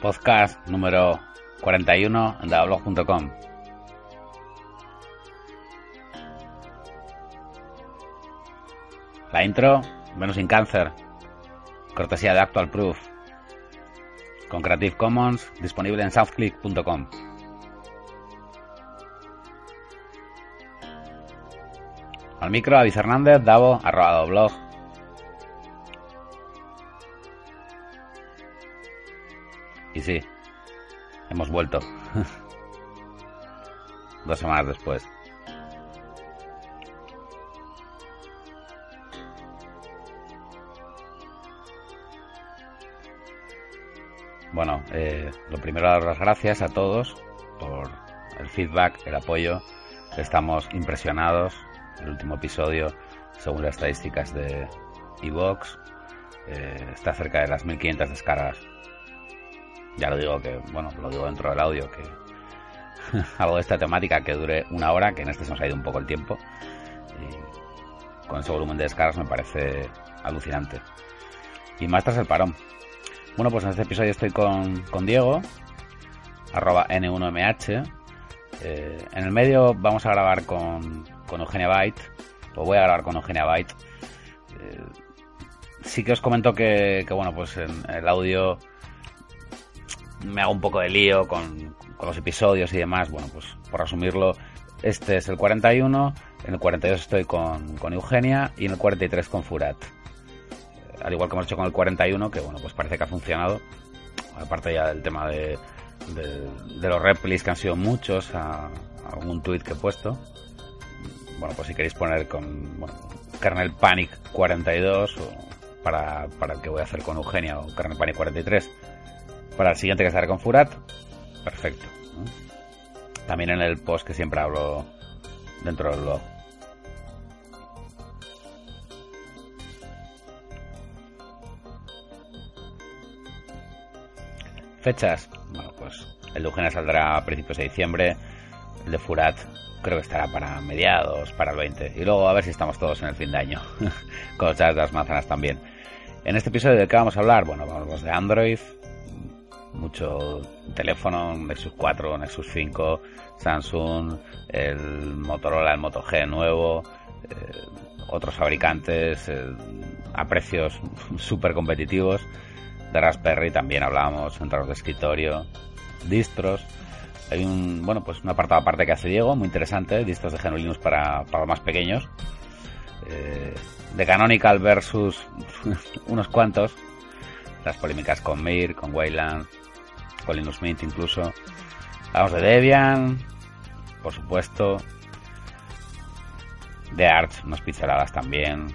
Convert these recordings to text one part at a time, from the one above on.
podcast número 41 en dadablog.com. La intro, menos sin cáncer, cortesía de Actual Proof, con Creative Commons, disponible en southclick.com. Al micro, David Hernández, Davo, arroba blog. Sí, hemos vuelto. Dos semanas después. Bueno, eh, lo primero dar las gracias a todos por el feedback, el apoyo. Estamos impresionados. El último episodio, según las estadísticas de Evox, eh, está cerca de las 1500 descargas. Ya lo digo que, bueno, lo digo dentro del audio, que algo de esta temática que dure una hora, que en este se nos ha ido un poco el tiempo. Y con ese volumen de descargas me parece alucinante. Y más tras el parón. Bueno, pues en este episodio estoy con, con Diego, arroba N1MH. Eh, en el medio vamos a grabar con, con Eugenia Byte, o voy a grabar con Eugenia Byte. Eh, sí que os comento que, que, bueno, pues en el audio me hago un poco de lío con, con, los episodios y demás. Bueno, pues por resumirlo, este es el 41, en el 42 estoy con, con Eugenia y en el 43 con Furat al igual que hemos hecho con el 41, que bueno, pues parece que ha funcionado. Aparte ya del tema de, de, de los replis, que han sido muchos, a, algún tweet que he puesto. Bueno, pues si queréis poner con bueno, Kernel Panic 42 o para, para el que voy a hacer con Eugenia o Kernel Panic 43. Para el siguiente que estaré con Furat, perfecto. También en el post que siempre hablo dentro del blog. Fechas, bueno, pues el de Eugenia saldrá a principios de diciembre, el de Furat creo que estará para mediados, para el 20, y luego a ver si estamos todos en el fin de año, con las manzanas también. En este episodio de qué vamos a hablar, bueno, vamos de Android, mucho teléfono, Nexus 4, Nexus 5, Samsung, el Motorola, el Moto G nuevo, eh, otros fabricantes eh, a precios súper competitivos de Raspberry también hablábamos, entrados de escritorio, distros. Hay un, bueno, pues un apartado aparte que hace Diego, muy interesante, distros de GNU Linux para, para más pequeños. Eh, de Canonical versus unos cuantos. Las polémicas con Mir, con Wayland, con Linux Mint incluso. Hablamos de Debian, por supuesto. De Arch, unas pinceladas también.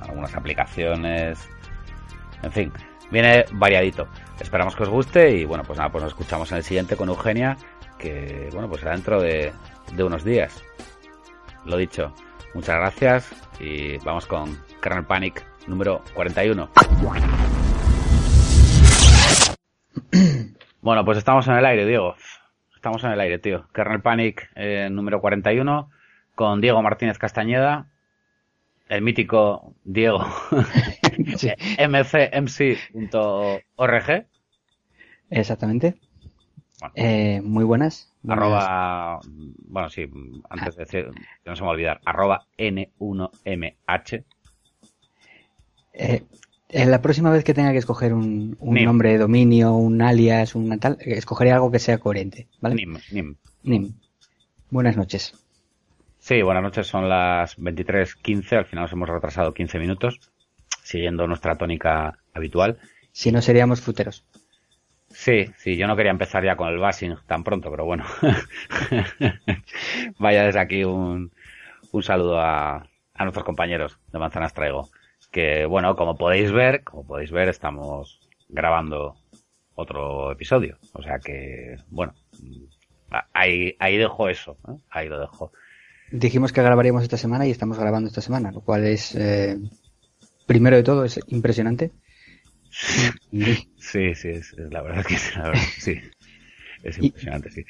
Algunas aplicaciones, en fin, viene variadito. Esperamos que os guste y bueno, pues nada, pues nos escuchamos en el siguiente con Eugenia, que bueno, pues será dentro de, de unos días. Lo dicho, muchas gracias y vamos con Kernel Panic número 41. Bueno, pues estamos en el aire, Diego. Estamos en el aire, tío. Kernel Panic eh, número 41 con Diego Martínez Castañeda, el mítico Diego sí. mcmc.org. Exactamente. Bueno. Eh, muy buenas. buenas. Arroba, bueno, sí, antes de decir, que no se me va a olvidar, arroba N1MH. Eh, la próxima vez que tenga que escoger un, un nombre de dominio, un alias, un tal, escogeré algo que sea coherente, ¿vale? Nim, Nim. Nim. Buenas noches. Sí, buenas noches, son las 23.15, al final nos hemos retrasado 15 minutos, siguiendo nuestra tónica habitual. Si no seríamos fruteros. Sí, sí, yo no quería empezar ya con el bashing tan pronto, pero bueno. Vaya desde aquí un, un saludo a, a nuestros compañeros de Manzanas Traigo. Que bueno, como podéis ver, como podéis ver, estamos grabando otro episodio. O sea que, bueno, ahí, ahí dejo eso, ¿eh? ahí lo dejo. Dijimos que grabaríamos esta semana y estamos grabando esta semana, lo cual es, eh, primero de todo, es impresionante. Sí, sí, es, la verdad que la verdad, sí. Es impresionante, sí.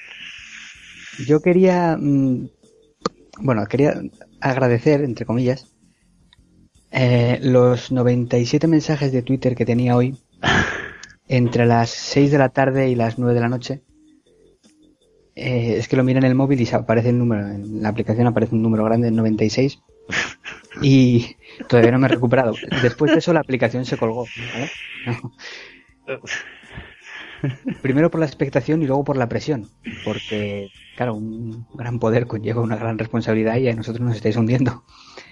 Yo quería, mmm, bueno, quería agradecer, entre comillas, eh, los 97 mensajes de Twitter que tenía hoy entre las 6 de la tarde y las 9 de la noche. Eh, es que lo mira en el móvil y se aparece el número, en la aplicación aparece un número grande, 96. Y todavía no me he recuperado. Después de eso la aplicación se colgó. Primero por la expectación y luego por la presión. Porque, claro, un gran poder conlleva una gran responsabilidad y a nosotros nos estáis hundiendo.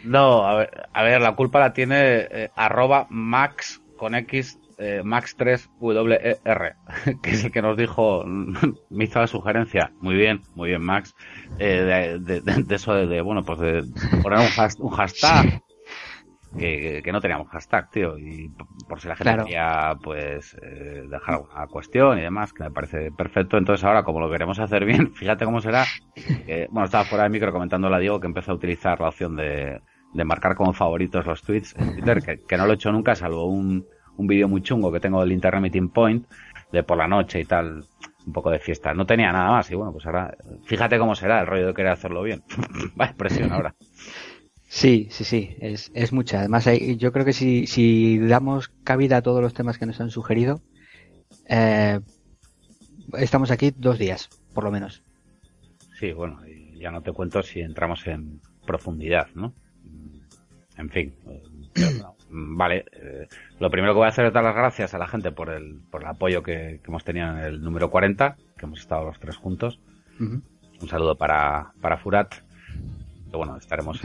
No, a ver, a ver la culpa la tiene eh, arroba max con X eh, Max3WER, que es el que nos dijo, me hizo la sugerencia, muy bien, muy bien Max, eh, de, eso de, bueno, pues de poner un, hashtag, que, no teníamos hashtag, tío, y por si la gente quería, pues, eh, dejar alguna cuestión y demás, que me parece perfecto. Entonces ahora, como lo queremos hacer bien, fíjate cómo será. bueno, estaba fuera de micro comentando a Diego que empezó a utilizar la opción de, de marcar como favoritos los tweets en Twitter, que, que no lo he hecho nunca, salvo un, un vídeo muy chungo que tengo del Internet Meeting Point, de por la noche y tal, un poco de fiesta. No tenía nada más y bueno, pues ahora, fíjate cómo será el rollo de querer hacerlo bien. Va expresión ahora. Sí, sí, sí, es, es mucha. Además, yo creo que si, si damos cabida a todos los temas que nos han sugerido, eh, estamos aquí dos días, por lo menos. Sí, bueno, ya no te cuento si entramos en profundidad, ¿no? En fin, eh, Mm, vale, eh, lo primero que voy a hacer es dar las gracias a la gente por el, por el apoyo que, hemos tenido en el número 40, que hemos estado los tres juntos. Un saludo para, para Furat, bueno, estaremos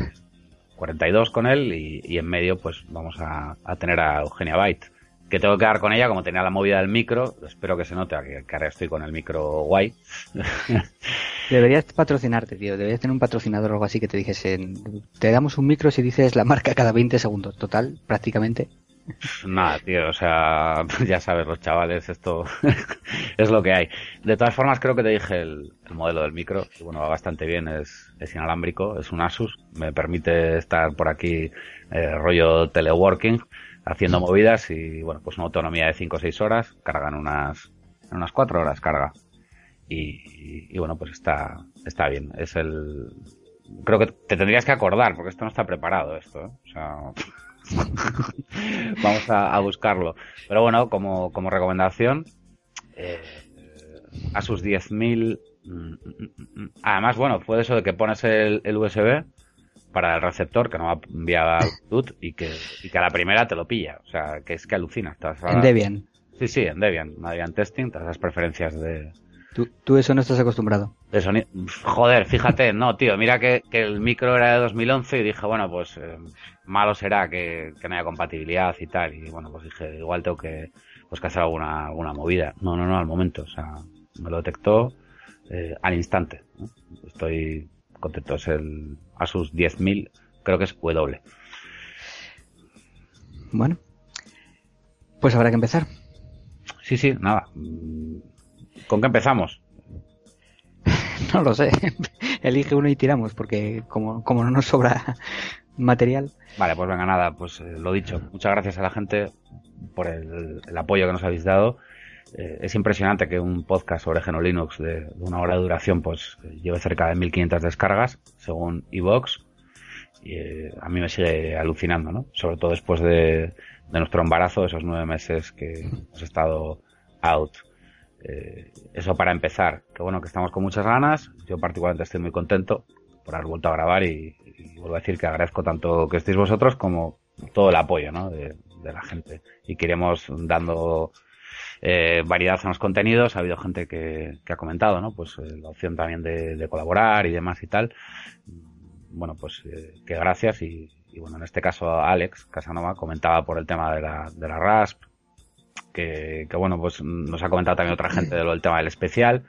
42 con él y, en medio pues vamos a, tener a Eugenia Byte, que tengo que dar con ella, como tenía la movida del micro, espero que se note que, que ahora estoy con el micro guay. Deberías patrocinarte, tío. Deberías tener un patrocinador o algo así que te dijese, te damos un micro si dices la marca cada 20 segundos. Total, prácticamente. Nada, tío, o sea, ya sabes, los chavales, esto es lo que hay. De todas formas, creo que te dije el, modelo del micro, y bueno, va bastante bien, es, es, inalámbrico, es un Asus, me permite estar por aquí eh, rollo teleworking, haciendo movidas y bueno, pues una autonomía de 5 o 6 horas, cargan unas, unas 4 horas carga. Y, bueno, pues está, está bien. Es el. Creo que te tendrías que acordar, porque esto no está preparado, esto. ¿eh? O sea. Vamos a, buscarlo. Pero bueno, como, como recomendación, eh, a sus 10.000. Mm, mm, mm, además, bueno, fue eso de que pones el, USB para el receptor, que no va a enviar Bluetooth y que, y que a la primera te lo pilla. O sea, que es que alucina. Estás En Debian. Sí, sí, en Debian. Debian Testing, todas las preferencias de, Tú, eso no estás acostumbrado. Joder, fíjate, no, tío, mira que, el micro era de 2011 y dije, bueno, pues eh, malo será que, no haya compatibilidad y tal. Y bueno, pues dije, igual tengo que, pues, que hacer alguna, alguna movida. No, no, no, al momento. O sea, me lo detectó eh, al instante. Estoy contento. Es el Asus 10.000, creo que es W. Bueno, pues habrá que empezar. Sí, sí, nada. ¿Con qué empezamos? no lo sé. Elige uno y tiramos, porque como, como no nos sobra material. Vale, pues venga, nada, pues eh, lo dicho. Muchas gracias a la gente por el, apoyo que nos habéis dado. Eh, es impresionante que un podcast sobre Geno Linux de, una hora de duración pues lleve cerca de 1500 descargas, según Evox. Y eh, a mí me sigue alucinando, ¿no? Sobre todo después de, de nuestro embarazo, esos nueve meses que hemos estado out. Eh, eso para empezar, que bueno, que estamos con muchas ganas. Yo particularmente estoy muy contento por haber vuelto a grabar y, vuelvo a decir que agradezco tanto que estéis vosotros como todo el apoyo de, la gente. Y que iremos dando eh, variedad en los contenidos. Ha habido gente que, ha comentado, ¿no? Pues eh, la opción también de, colaborar y demás y tal. Bueno, pues que gracias y, bueno, en este caso Alex Casanova comentaba por el tema de la, de la RASP, que, bueno, pues nos ha comentado también otra gente de lo del tema del especial.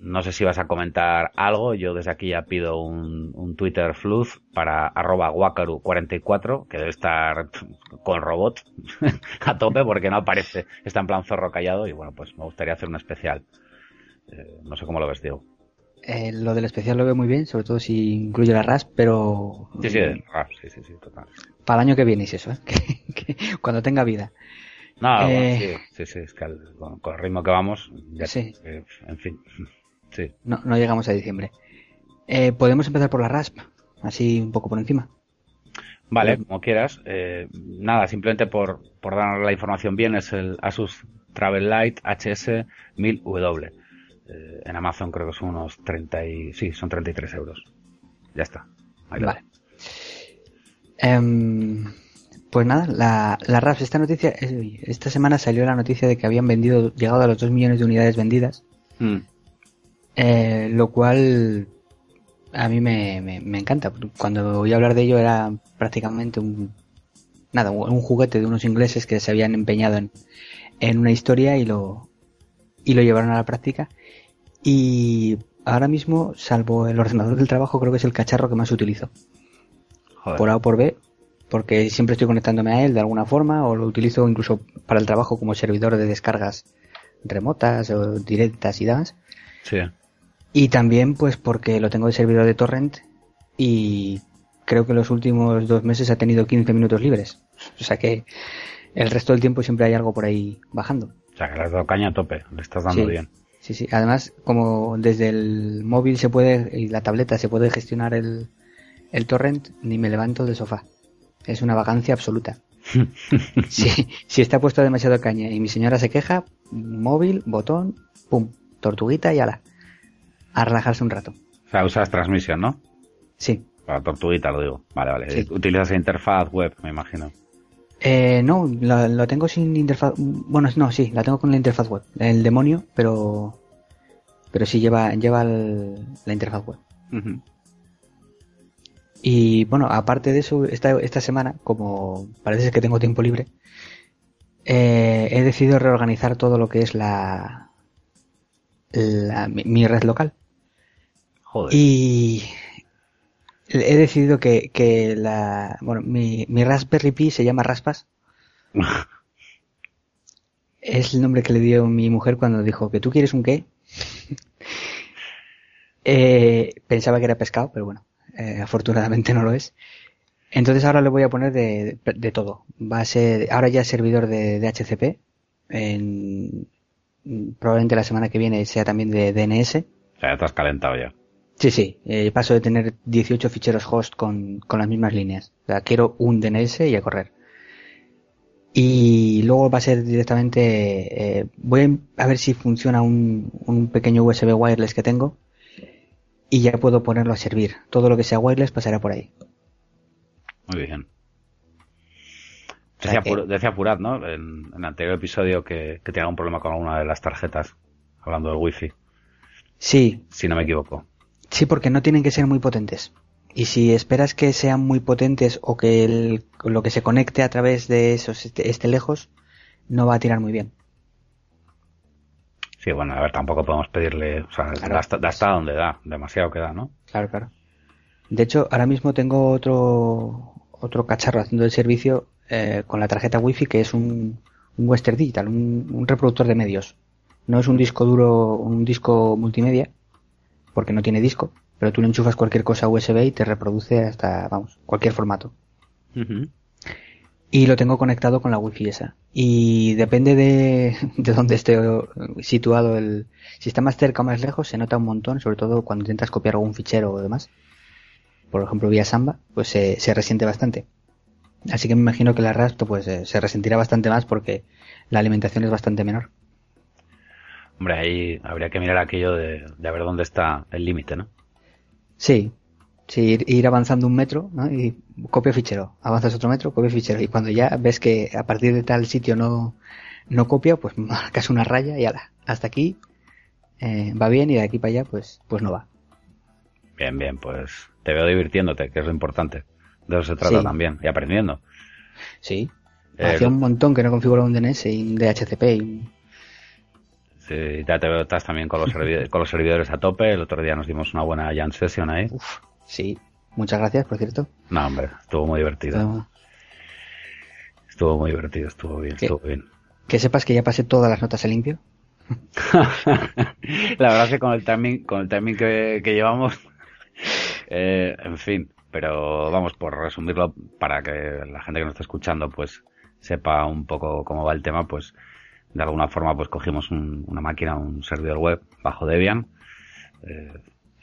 No sé si vas a comentar algo. Yo desde aquí ya pido un, Twitter fluz para arroba wakaru44, que debe estar con robot a tope porque no aparece. Está en plan zorro callado y bueno, pues me gustaría hacer un especial. Eh, no sé cómo lo ves, Diego. Eh, lo del especial lo veo muy bien, sobre todo si incluye la RAS, pero... Sí, sí, RAS, sí, sí, sí, total. Para el año que viene es eso, ¿eh? cuando tenga vida. No, eh, sí, sí, es que con, el ritmo que vamos, ya, sí. Eh, en fin, sí. No, no llegamos a diciembre. Eh, Podemos empezar por la RASP, así un poco por encima. Vale, como quieras. nada, simplemente por, por dar la información bien, es el Asus Travel Light HS 1000W. Eh, en Amazon creo que son unos 30 y, sí, son 33 euros. Ya está. vale. Em, pues nada, la, la RAFs, esta noticia, esta semana salió la noticia de que habían vendido, llegado a los 2 millones de unidades vendidas. Mm. Eh, lo cual a mí me, me, encanta. Cuando voy a hablar de ello era prácticamente un, nada, un juguete de unos ingleses que se habían empeñado en, en una historia y lo, y lo llevaron a la práctica. Y ahora mismo, salvo el ordenador del trabajo, creo que es el cacharro que más utilizo. Por A o por B, porque siempre estoy conectándome a él de alguna forma o lo utilizo incluso para el trabajo como servidor de descargas remotas o directas y demás. Sí. Y también pues porque lo tengo de servidor de torrent y creo que los últimos dos meses ha tenido 15 minutos libres. O sea que el resto del tiempo siempre hay algo por ahí bajando. O sea que le has dado caña a tope, le estás dando bien. Sí, sí. Además, como desde el móvil se puede, y la tableta se puede gestionar el, el torrent, ni me levanto del sofá. Es una vacancia absoluta. si, si está puesto demasiado caña y mi señora se queja, móvil, botón, pum, tortuguita y ala. A relajarse un rato. O sea, usas transmisión, ¿no? Sí. Para tortuguita lo digo. Vale, vale. Utilizas interfaz web, me imagino. Eh, no, lo, tengo sin interfaz. Bueno, no, sí, la tengo con la interfaz web. El demonio, pero. Pero sí lleva, lleva la interfaz web. Y bueno, aparte de eso, esta, esta semana, como parece que tengo tiempo libre, eh, he decidido reorganizar todo lo que es la, mi, red local. Joder. Y he decidido que, que la, bueno, mi, mi Raspberry Pi se llama Raspas. es el nombre que le dio mi mujer cuando dijo que tú quieres un qué. eh, pensaba que era pescado, pero bueno, eh, afortunadamente no lo es. Entonces ahora le voy a poner de, de, todo. Va a ser, ahora ya es servidor de, de HCP. En, probablemente la semana que viene sea también de DNS. O sea, ya te has calentado ya. Sí, sí. Eh, paso de tener 18 ficheros host con, con las mismas líneas. O sea, quiero un DNS y a correr. Y luego va a ser directamente, eh, voy a ver si funciona un, un pequeño USB wireless que tengo y ya puedo ponerlo a servir. Todo lo que sea wireless pasará por ahí. Muy bien. Decía, decía Purat, ¿no? En, el anterior episodio que, que tenía un problema con alguna de las tarjetas, hablando del wifi. Sí. Si no me equivoco. Sí, porque no tienen que ser muy potentes. Y si esperas que sean muy potentes o que el, lo que se conecte a través de esos esté, lejos, no va a tirar muy bien. Sí, bueno, a ver, tampoco podemos pedirle, o sea, hasta, hasta donde da, demasiado que da, ¿no? Claro, claro. De hecho, ahora mismo tengo otro otro cacharro haciendo el servicio eh, con la tarjeta wifi que es un, un Western Digital, un, un, reproductor de medios. No es un disco duro, un disco multimedia, porque no tiene disco, pero tú le enchufas cualquier cosa USB y te reproduce hasta, vamos, cualquier formato. Y lo tengo conectado con la wifi esa. Y depende de, de dónde esté situado el, si está más cerca o más lejos, se nota un montón, sobre todo cuando intentas copiar algún fichero o demás. Por ejemplo, vía Samba, pues se, se resiente bastante. Así que me imagino que la Rasp pues eh, se resentirá bastante más porque la alimentación es bastante menor. Hombre, ahí habría que mirar aquello de, de ver dónde está el límite, ¿no? Sí, sí, ir, avanzando un metro, ¿no? Y copia fichero, avanzas otro metro, copia fichero. Y cuando ya ves que a partir de tal sitio no, no copia, pues marcas una raya y ala, hasta aquí eh, va bien y de aquí para allá pues, pues no va. Bien, bien, pues te veo divirtiéndote, que es lo importante. De eso se trata también, y aprendiendo. Sí. Eh, Hacía un montón que no configuraba un DNS y un DHCP y Sí, ya te veo, estás también con los, servidores, con los servidores a tope. El otro día nos dimos una buena jam session ahí. Uf, sí, muchas gracias, por cierto. No, hombre, estuvo muy divertido. Estuvo muy divertido, estuvo bien, estuvo bien. Que sepas que ya pasé todas las notas a limpio. la verdad es que con el timing, con el timing que, que llevamos, eh, en fin, pero vamos, por resumirlo, para que la gente que nos está escuchando, pues sepa un poco cómo va el tema, pues de alguna forma pues cogimos una máquina, un servidor web bajo Debian, eh,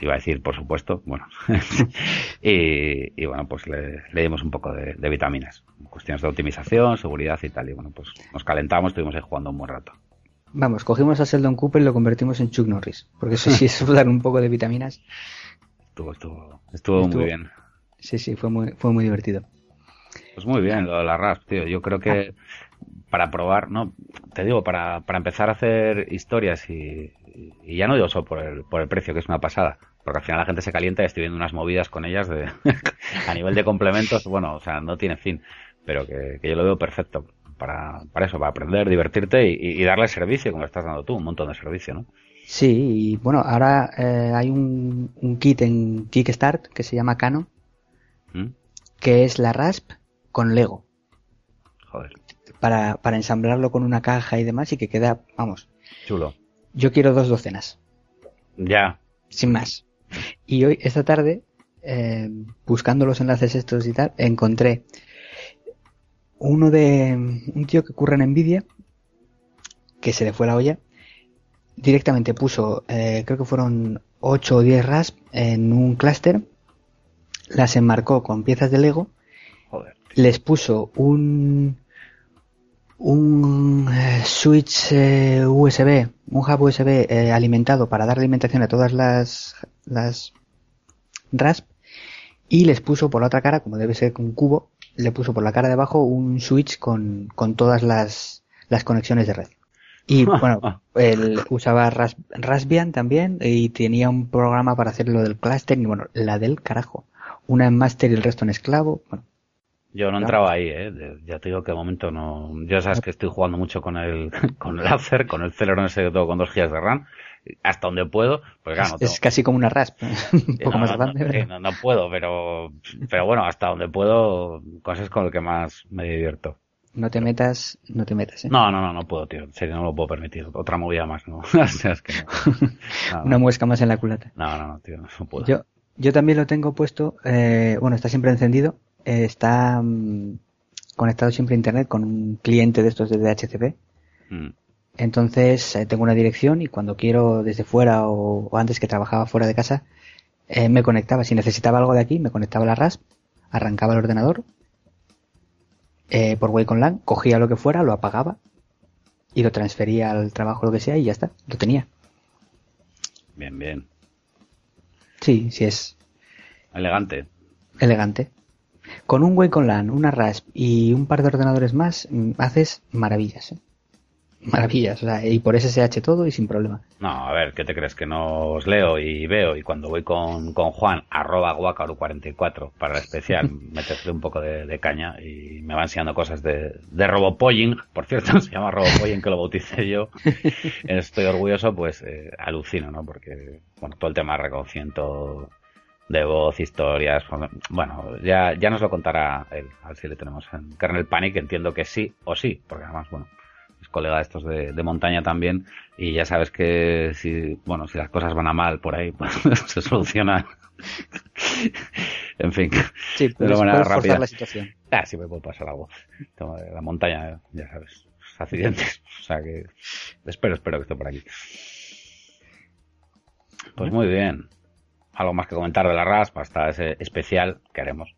iba a decir por supuesto, bueno, y, bueno pues le, dimos un poco de, vitaminas, cuestiones de optimización, seguridad y tal, y bueno pues nos calentamos, estuvimos ahí jugando un buen rato. Vamos, cogimos a Sheldon Cooper y lo convertimos en Chuck Norris. Porque eso sí es dar un poco de vitaminas. Estuvo, estuvo, estuvo, muy bien. Sí, sí, fue muy, fue muy divertido. Pues muy bien, lo de la RASP, tío. Yo creo que para probar, no, te digo, para, para empezar a hacer historias y, y ya no digo solo por el, por el precio, que es una pasada, porque al final la gente se calienta y estoy viendo unas movidas con ellas de, a nivel de complementos, bueno, o sea, no tiene fin, pero que, yo lo veo perfecto para, para eso, para aprender, divertirte y, darle servicio, como estás dando tú, un montón de servicio, ¿no? Sí, y bueno, ahora eh, hay un, un, kit en Kickstart que se llama Cano, ¿Mm? que es la RASP con Lego. Joder. Para, para ensamblarlo con una caja y demás y que queda, vamos. Chulo. Yo quiero dos docenas. Ya. Sin más. Y hoy, esta tarde, eh, buscando los enlaces estos y tal, encontré uno de un tío que ocurre en Nvidia, que se le fue la olla, directamente puso, eh, creo que fueron 8 o 10 RASP en un clúster, las enmarcó con piezas de Lego, les puso un un eh, switch eh, USB, un hub USB eh, alimentado para dar alimentación a todas las, las RASP y les puso por la otra cara, como debe ser un cubo, le puso por la cara de abajo un switch con, con todas las, las conexiones de red. Y bueno, él usaba Raspbian también y tenía un programa para hacer lo del cluster y bueno, la del carajo. Una en master y el resto en esclavo. Bueno, yo no entraba ahí, ¿eh? Ya te digo que de momento no. Ya sabes que estoy jugando mucho con el, con el Acer, con el Celeron ese que todo con dos gigas de RAM, hasta donde puedo. Pues claro, es, casi como una RASP, un poco más grande. No, no, puedo, pero, pero bueno, hasta donde puedo, cosas con el que más me divierto. No te metas, no te metas, ¿eh? No, no, no, no puedo, tío. En serio, no lo puedo permitir. Otra movida más, ¿no? es que no. Una muesca más en la culata. No, no, no, tío, no puedo. Yo, yo también lo tengo puesto, eh, bueno, está siempre encendido, está mm, conectado siempre a internet con un cliente de estos de DHCP. Mm. Entonces eh, tengo una dirección y cuando quiero desde fuera o, antes que trabajaba fuera de casa, eh, me conectaba. Si necesitaba algo de aquí, me conectaba a la RASP, arrancaba el ordenador eh, por Wacom LAN, cogía lo que fuera, lo apagaba y lo transfería al trabajo, lo que sea, y ya está, lo tenía. Bien, bien. Sí, sí es. Elegante. Elegante. Con un Wacom LAN, una RASP y un par de ordenadores más, mm, haces maravillas. ¿eh? Maravillas, o sea, y por SSH todo y sin problema. No, a ver, ¿qué te crees? Que no os leo y veo y cuando voy con, con Juan, arroba guacaru44 para el especial, meterle un poco de, caña y me va enseñando cosas de, de Robopolling, por cierto, se llama Robopolling que lo bauticé yo, estoy orgulloso, pues eh, alucino, ¿no? Porque, bueno, todo el tema de reconocimiento de voz, historias. Bueno, ya, ya nos lo contará él, a ver si le tenemos en Kernel Panic, entiendo que sí o sí, porque además, bueno, colega de estos de, de montaña también, y ya sabes que si, bueno, si las cosas van a mal por ahí, pues se soluciona. en fin, sí, de manera rápida. la situación. Ah, sí me puede pasar algo. La montaña, ya sabes, accidentes. O sea que espero, espero que esté por aquí. Pues muy bien algo más que comentar de la RASP hasta ese especial que haremos.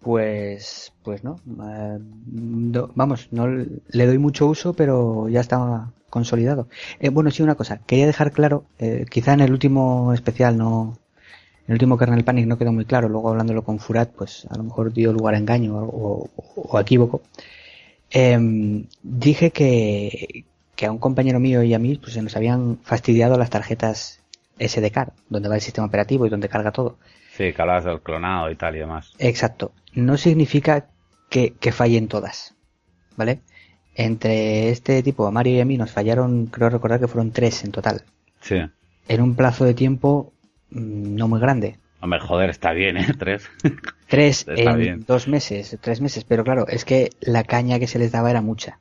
Pues, pues no, eh, vamos, no le doy mucho uso, pero ya está consolidado. Eh, bueno, sí, una cosa, quería dejar claro, eh, quizá en el último especial no, el último Kernel Panic no quedó muy claro, luego hablándolo con Furat, pues a lo mejor dio lugar a engaño o, o, equívoco. Em, dije que, que a un compañero mío y a mí pues se nos habían fastidiado las tarjetas SDK, donde va el sistema operativo y donde carga todo. Sí, que hablas del clonado y tal y demás. Exacto. No significa que, fallen todas, ¿vale? Entre este tipo, a Mario y a mí, nos fallaron, creo recordar que fueron tres en total. Sí. En un plazo de tiempo mm, no muy grande. Hombre, joder, está bien, ¿eh? Tres. Tres en dos meses, tres meses. Pero claro, es que la caña que se les daba era mucha.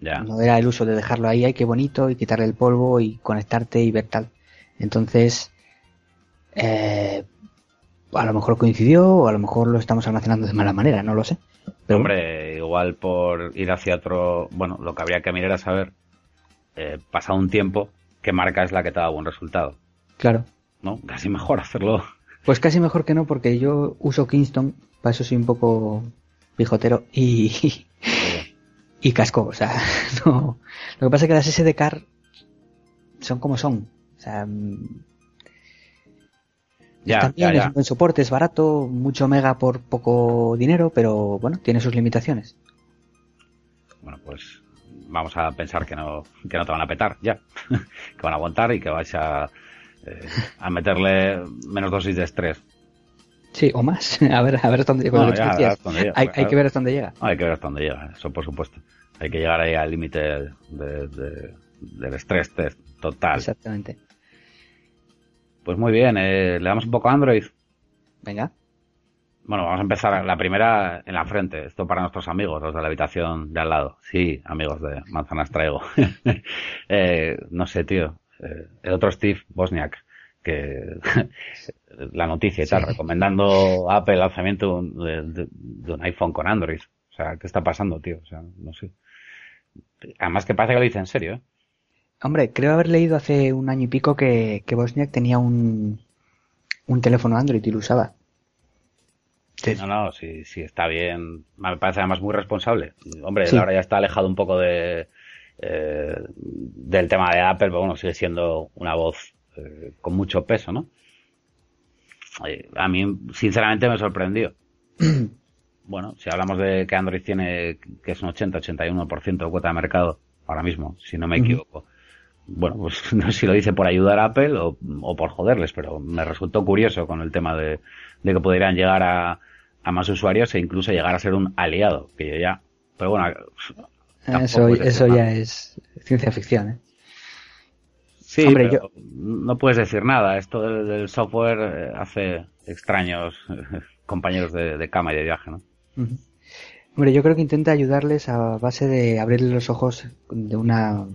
Ya. No era el uso de dejarlo ahí, ay, qué bonito, y quitarle el polvo y conectarte y ver tal. Entonces, eh, a lo mejor coincidió o a lo mejor lo estamos almacenando de mala manera, no lo sé. Pero Hombre, igual por ir hacia otro, bueno, lo que habría que mirar es saber, eh, pasado un tiempo, qué marca es la que te da buen resultado. Claro. ¿No? Casi mejor hacerlo. Pues casi mejor que no, porque yo uso Kingston, para eso soy un poco pijotero, y, y casco. O sea, no. Lo que pasa es que las SD card son como son. O sea, Ya, también ya, es un buen soporte, es barato, mucho mega por poco dinero, pero bueno, tiene sus limitaciones. Bueno, pues vamos a pensar que no, que no te van a petar ya. que van a aguantar y que vais a, eh, a meterle menos dosis de estrés. Sí, o más. A ver, a ver hasta dónde, No, ya, hasta llega, hay, que ver hasta dónde llega. No, hay que ver hasta dónde llega, eso por supuesto. Hay que llegar ahí al límite de- de- del estrés test total. Exactamente. Pues muy bien, eh, le damos un poco a Android. Venga. Bueno, vamos a empezar la primera en la frente. Esto para nuestros amigos, los de la habitación de al lado. Sí, amigos de Manzanas Traigo. Eh, no sé, tío. Eh, el otro Steve Bosniak, que la noticia y tal, Sí. recomendando Apple el lanzamiento de, de- de un iPhone con Android. O sea, ¿qué está pasando, tío? O sea, no sé. Además que parece que lo dice en serio, ¿eh? Hombre, creo haber leído hace un año y pico que, que Bosniak tenía un, un teléfono Android y lo usaba. Entonces, No, no, sí, sí está bien. Me parece además muy responsable. Hombre, Sí. ahora ya está alejado un poco de eh, del tema de Apple, pero bueno, sigue siendo una voz eh, con mucho peso, ¿no? Eh, a mí, sinceramente, me sorprendió. bueno, si hablamos de que Android tiene, que es un 80-81% de cuota de mercado ahora mismo, si no me equivoco. Bueno, pues no sé si lo dice por ayudar a Apple o, o por joderles, pero me resultó curioso con el tema de, de que pudieran llegar a, a más usuarios e incluso llegar a ser un aliado, que yo ya, pero bueno, tampoco eso, es eso decir ya es ciencia ficción, ¿eh? Sí, Hombre, pero no puedes decir nada. Esto del, del software eh, hace extraños compañeros de, de cama y de viaje, ¿no? Hombre, yo creo que intenta ayudarles a base de abrirles los ojos de una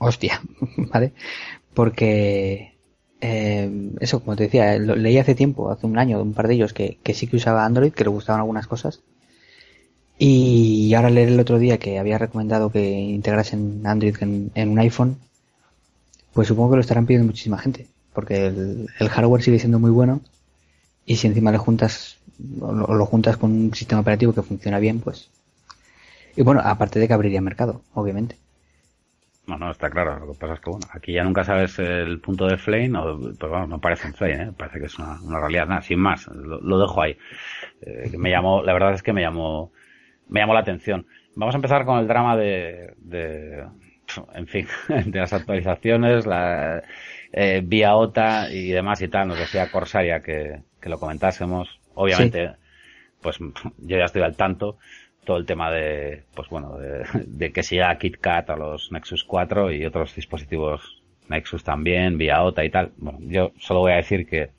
hostia, ¿vale? Porque eh, eso, como te decía, leí hace tiempo, hace un año, un par de ellos, que, que sí que usaba Android, que le gustaban algunas cosas. Y ahora leer el otro día que había recomendado que integrasen Android en, un iPhone, pues supongo que lo estarán pidiendo muchísima gente, porque el, el hardware sigue siendo muy bueno y si encima le juntas o lo, lo juntas con un sistema operativo que funciona bien, pues y bueno, aparte de que abriría mercado, obviamente. No, no, está claro. Lo que pasa es que, bueno, aquí ya nunca sabes el punto de Flame, o, pues bueno, no parece un Flame, ¿eh? Parece que es una, una realidad. Nada, sin más, lo, lo dejo ahí. Eh, me llamó, la verdad es que me llamó, me llamó la atención. Vamos a empezar con el drama de, de en fin, de las actualizaciones, la eh, vía OTA y demás y tal. Nos decía Corsaria que, que lo comentásemos. Obviamente, pues yo ya estoy al tanto. Todo el tema de, pues bueno, de, que siga KitKat a los Nexus 4 y otros dispositivos Nexus también, vía OTA y tal. Bueno, yo solo voy a decir que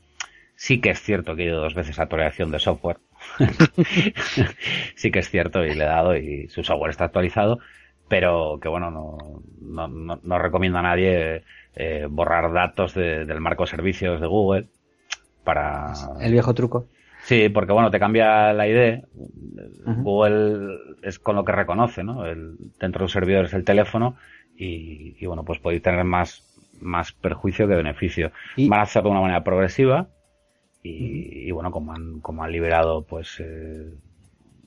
sí que es cierto que he ido dos veces a actualización de software. sí que es cierto y le he dado y su software está actualizado, pero que bueno, no, no, no, no recomiendo a nadie eh, borrar datos de- del marco de servicios de Google para... El viejo truco. Sí, porque bueno, te cambia la ID. Ujú. Google es con lo que reconoce, ¿no? El, dentro de los servidores el teléfono y, y, bueno, pues podéis tener más, más perjuicio que beneficio. Y- Van a hacerlo de una manera progresiva y, y, bueno, como han, como han liberado, pues, eh,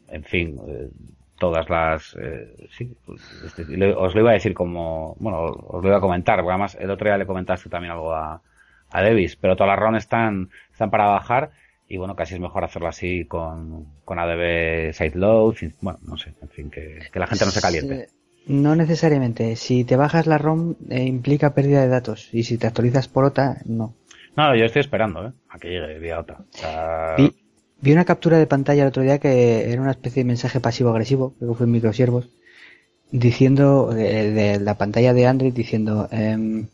en fin, eh, todas las, eh, sí, pues, este, le- os lo iba a decir como, bueno, os lo iba a comentar, porque además el otro día le comentaste también algo a, a Davis, pero todas las ROM están, están para bajar y bueno, casi es mejor hacerlo así con, con ADB Sideload, bueno, no sé, en fin, que, que la gente no se caliente. Eh, No necesariamente. Si te bajas la ROM eh, implica pérdida de datos y si te actualizas por OTA, no. No, yo estoy esperando, ¿eh? A que llegue vía OTA. O sea, Vi, vi una captura de pantalla el otro día que era una especie de mensaje pasivo-agresivo, creo que fue en microsiervos, diciendo, de, de la pantalla de Android, diciendo, em,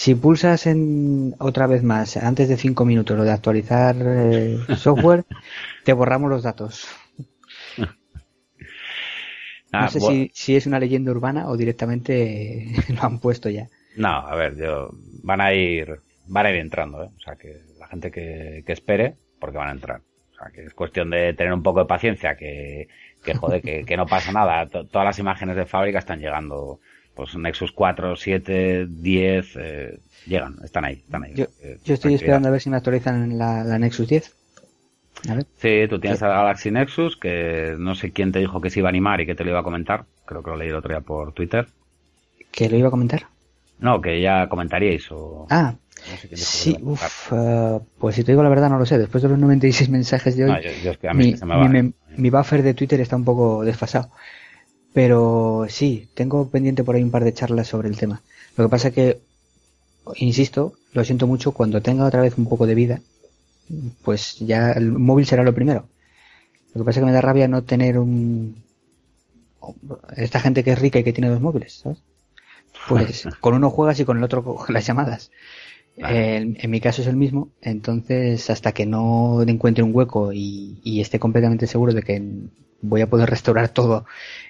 si pulsas en otra vez más, antes de 5 minutos, lo de actualizar eh, software, te borramos los datos. nada, no sé si, si es una leyenda urbana o directamente lo han puesto ya. No, a ver, yo, van a ir, van a ir entrando, ¿eh? O sea, que la gente que, que espere, porque van a entrar. O sea, que es cuestión de tener un poco de paciencia, que, que joder, que, que no pasa nada. To- todas las imágenes de fábrica están llegando. Pues Nexus 4, 7, 10, eh, llegan, están ahí, están ahí. Yo, Eh, yo estoy esperando a ver si me actualizan la, la Nexus 10. Sí, tú tienes el Galaxy Nexus, que no sé quién te dijo que se iba a animar y que te lo iba a comentar. Creo que lo leí el otro día por Twitter. ¿Que lo iba a comentar? No, que ya comentaríais o... Ah, sí, uff, eh, pues si te digo la verdad no lo sé. Después de los 96 mensajes de hoy, mi, buffer de Twitter está un poco desfasado. Pero sí, tengo pendiente por ahí un par de charlas sobre el tema. Lo que pasa es que, insisto, lo siento mucho, cuando tenga otra vez un poco de vida, pues ya el móvil será lo primero. Lo que pasa es que me da rabia no tener un... Esta gente que es rica y que tiene dos móviles, ¿sabes? Pues con uno juegas y con el otro las llamadas. en, mi caso es el mismo, entonces hasta que no encuentre un hueco y, y, esté completamente seguro de que voy a poder restaurar todo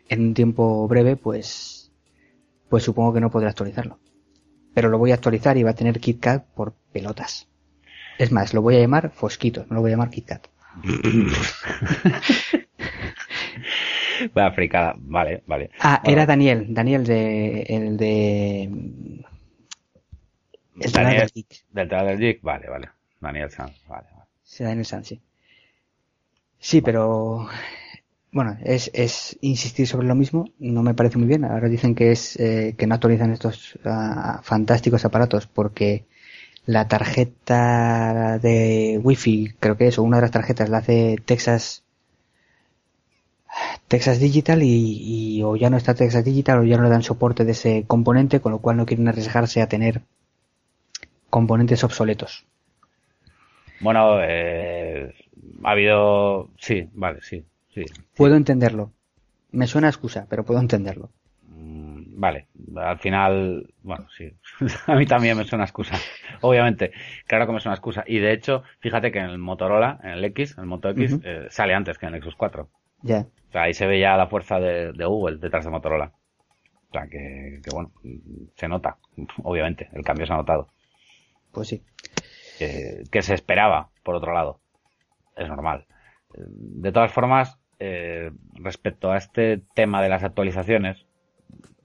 en un tiempo breve, pues, pues supongo que no podré actualizarlo. Pero lo voy a actualizar y va a tener KitKat por pelotas. Es más, lo voy a llamar Fosquito, no lo voy a llamar KitKat. Va fricada, vale, vale. Ah, era Daniel, Daniel de el de el Daniel, del Geek. Del del Geek, vale, vale. Daniel Sanz, vale, vale. Sí, Daniel Sanz, sí. Sí, pero bueno, es, es insistir sobre lo mismo, no me parece muy bien. Ahora dicen que es eh, que no actualizan estos uh, fantásticos aparatos porque la tarjeta de wifi, creo que es, o una de las tarjetas la hace Texas Texas Digital y, o ya no está Texas Digital o ya no le dan soporte de ese componente, con lo cual no quieren arriesgarse a tener componentes obsoletos. Bueno, eh, ha habido... Sí, vale, sí, sí. Puedo entenderlo. Me suena excusa, pero puedo entenderlo. Mm, vale, al final, bueno, sí, a mí también me suena excusa. Obviamente, claro que me suena excusa. Y de hecho, fíjate que en el Motorola, en el X, el Moto X, eh, sale antes que en el Nexus 4. Ya ahí se ve ya la fuerza de, Google detrás de Motorola. O sea, que, bueno, se nota, obviamente, el cambio se ha notado. Pues sí. que se esperaba, por otro lado. Es normal. De todas formas, eh, respecto a este tema de las actualizaciones,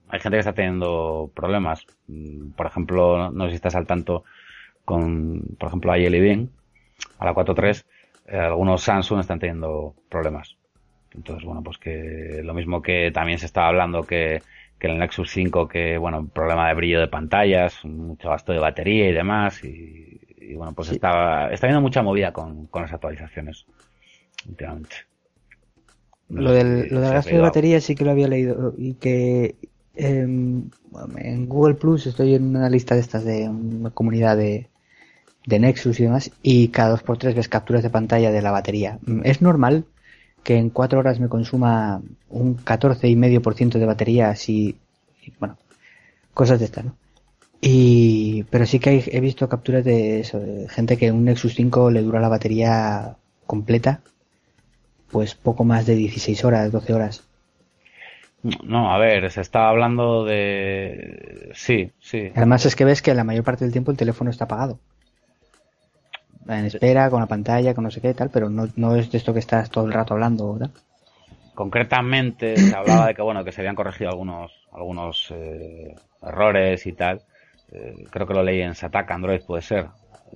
hay gente que está teniendo problemas. Por ejemplo, no sé si estás al tanto con, por ejemplo, a Jelly Bean, a la 4.3, eh, algunos Samsung están teniendo problemas. Entonces, bueno, pues que lo mismo que también se estaba hablando que, que el Nexus 5, que, bueno, problema de brillo de pantallas, mucho gasto de batería y demás, y, bueno, pues está, está habiendo mucha movida con, con las actualizaciones, últimamente. Lo del, lo del gasto de batería sí que lo había leído, y que em, en Google Plus estoy en una lista de estas de una comunidad de, de Nexus y demás, y cada dos por tres ves capturas de pantalla de la batería. ¿Es normal que en cuatro horas me consuma un 14,5% de batería así, bueno, cosas de estas, ¿no? Y, pero sí que he visto capturas de eso, de gente que un Nexus 5 le dura la batería completa, pues poco más de 16 horas, 12 horas. No, a ver, se está hablando de... Sí, sí. Además es que ves que la mayor parte del tiempo el teléfono está apagado en espera, con la pantalla, con no sé qué tal, pero no, no es de esto que estás todo el rato hablando, ¿verdad? Concretamente se hablaba de que bueno que se habían corregido algunos algunos eh, errores y tal. Eh, creo que lo leí en Sataka Android, puede ser.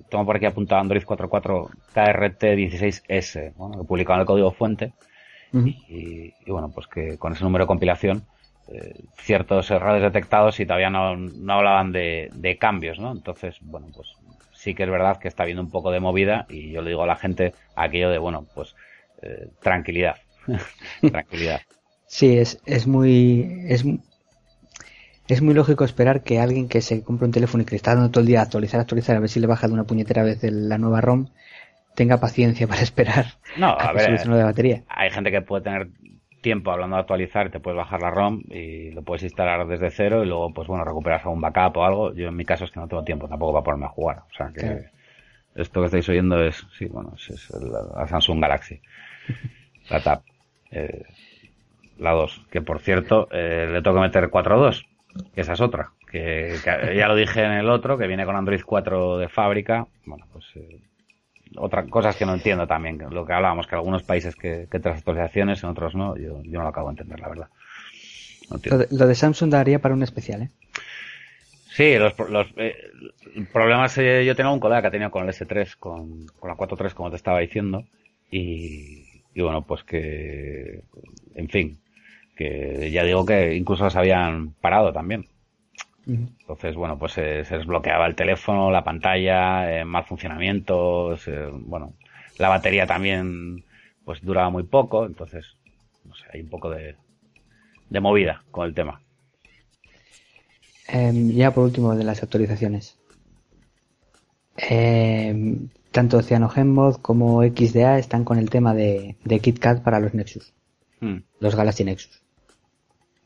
Tengo por aquí apuntado Android 44 KRT16S, bueno, que publicaban el código fuente. y, bueno, pues que con ese número de compilación eh, ciertos errores detectados y todavía no, no hablaban de, de, cambios, ¿no? Entonces, bueno, pues sí que es verdad que está habiendo un poco de movida y yo le digo a la gente aquello de, bueno, pues eh, tranquilidad, tranquilidad. Sí, es, es muy... Es, es muy lógico esperar que alguien que se compre un teléfono y que está dando todo el día a actualizar, actualizar, a ver si le baja de una puñetera vez la nueva ROM, tenga paciencia para esperar no, a, ver, de batería. Hay gente que puede tener tiempo hablando de actualizar, te puedes bajar la ROM y lo puedes instalar desde cero y luego, pues bueno, recuperas algún backup o algo. Yo en mi caso es que no tengo tiempo tampoco para ponerme a jugar. O sea que esto que estáis oyendo es, sí, bueno, es, la Samsung Galaxy. La TAP. Eh, la 2. Que por cierto, eh, le tengo que meter 4.2, que esa es otra. Que, ya lo dije en el otro, que viene con Android 4 de fábrica. Bueno, pues eh, otras cosas que no entiendo también, lo que hablábamos, que algunos países que, que tras actualizaciones, en otros no, yo, yo no lo acabo de entender, la verdad. lo, de, Samsung daría para un especial, ¿eh? Sí, los, los eh, problemas, eh, yo tengo un colega que ha tenido con el S3, con, con la 4.3, como te estaba diciendo, y, y bueno, pues que, en fin, que ya digo que incluso las habían parado también. Entonces, bueno, pues se, desbloqueaba el teléfono, la pantalla, eh, mal funcionamiento, bueno, la batería también pues duraba muy poco, entonces, no sé, hay un poco de, de movida con el tema. Em, ya por último de las actualizaciones. Em, tanto CyanogenMod como XDA están con el tema de, de KitKat para los Nexus. Hmm. Los Galaxy Nexus.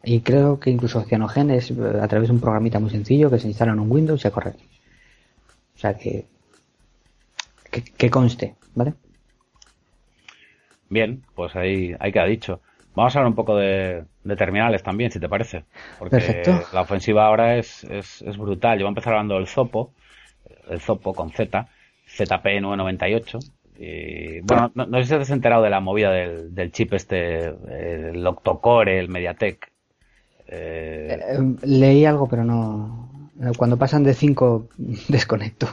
Y creo que incluso Cyanogen es a través de un programita muy sencillo que se instala en un Windows y a correr. O sea que, que, conste, ¿vale? Bien, pues ahí, ahí queda dicho. Vamos a hablar un poco de, terminales también, si te parece. Porque la ofensiva ahora es, es, es, brutal. Yo voy a empezar hablando del Zopo, el Zopo con Z, ZP998. Y, bueno, no, sé si te has enterado de la movida del, del chip este, el Octocore, el MediaTek. Eh, eh, leí algo, pero no. Cuando pasan de 5, desconecto.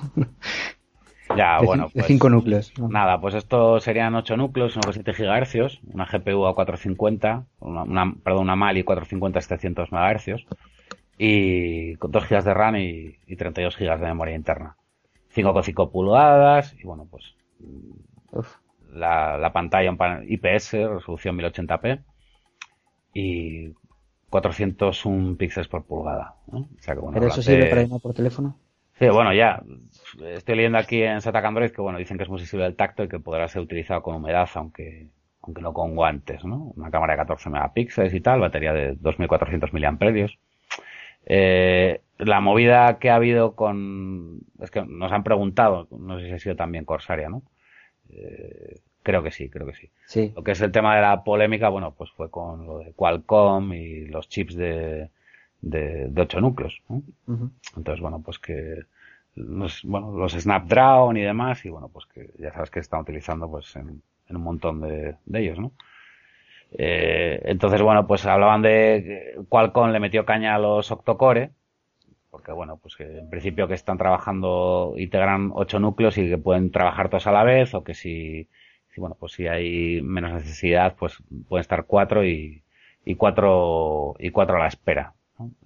Ya, bueno. de 5 pues, núcleos. Nada, pues esto serían 8 núcleos, 1,7 GHz, una GPU a 450, una, perdón, una Mali 450 a 700 MHz, y con 2 GB de RAM y, 32 GB de memoria interna. 5,5 pulgadas, y bueno, pues. La, la pantalla IPS, resolución 1080p, y 401 píxeles por pulgada. ¿Pero eso sirve para llamar por teléfono? Sí, bueno, ya. Estoy leyendo aquí en Satac Android que, bueno, dicen que es muy sensible al tacto y que podrá ser utilizado con humedad, aunque, aunque no con guantes, ¿no? Una cámara de 14 megapíxeles y tal, batería de 2400 miliamperios. Eh, la movida que ha habido con, es que nos han preguntado, no sé si ha sido también Corsaria, ¿no? Eh, Creo que sí, creo que sí. sí. Lo que es el tema de la polémica, bueno, pues fue con lo de Qualcomm y los chips de, de, de 8 núcleos. Entonces, bueno, pues que los, bueno, los Snapdragon y demás, y bueno, pues que ya sabes que están utilizando pues en, un montón de, de ellos, ¿no? Eh, entonces, bueno, pues hablaban de Qualcomm le metió caña a los octocore, porque bueno, pues que en principio que están trabajando, integran ocho núcleos y que pueden trabajar todos a la vez, o que si y bueno, pues si hay menos necesidad, pues pueden estar cuatro y, y cuatro y cuatro a la espera.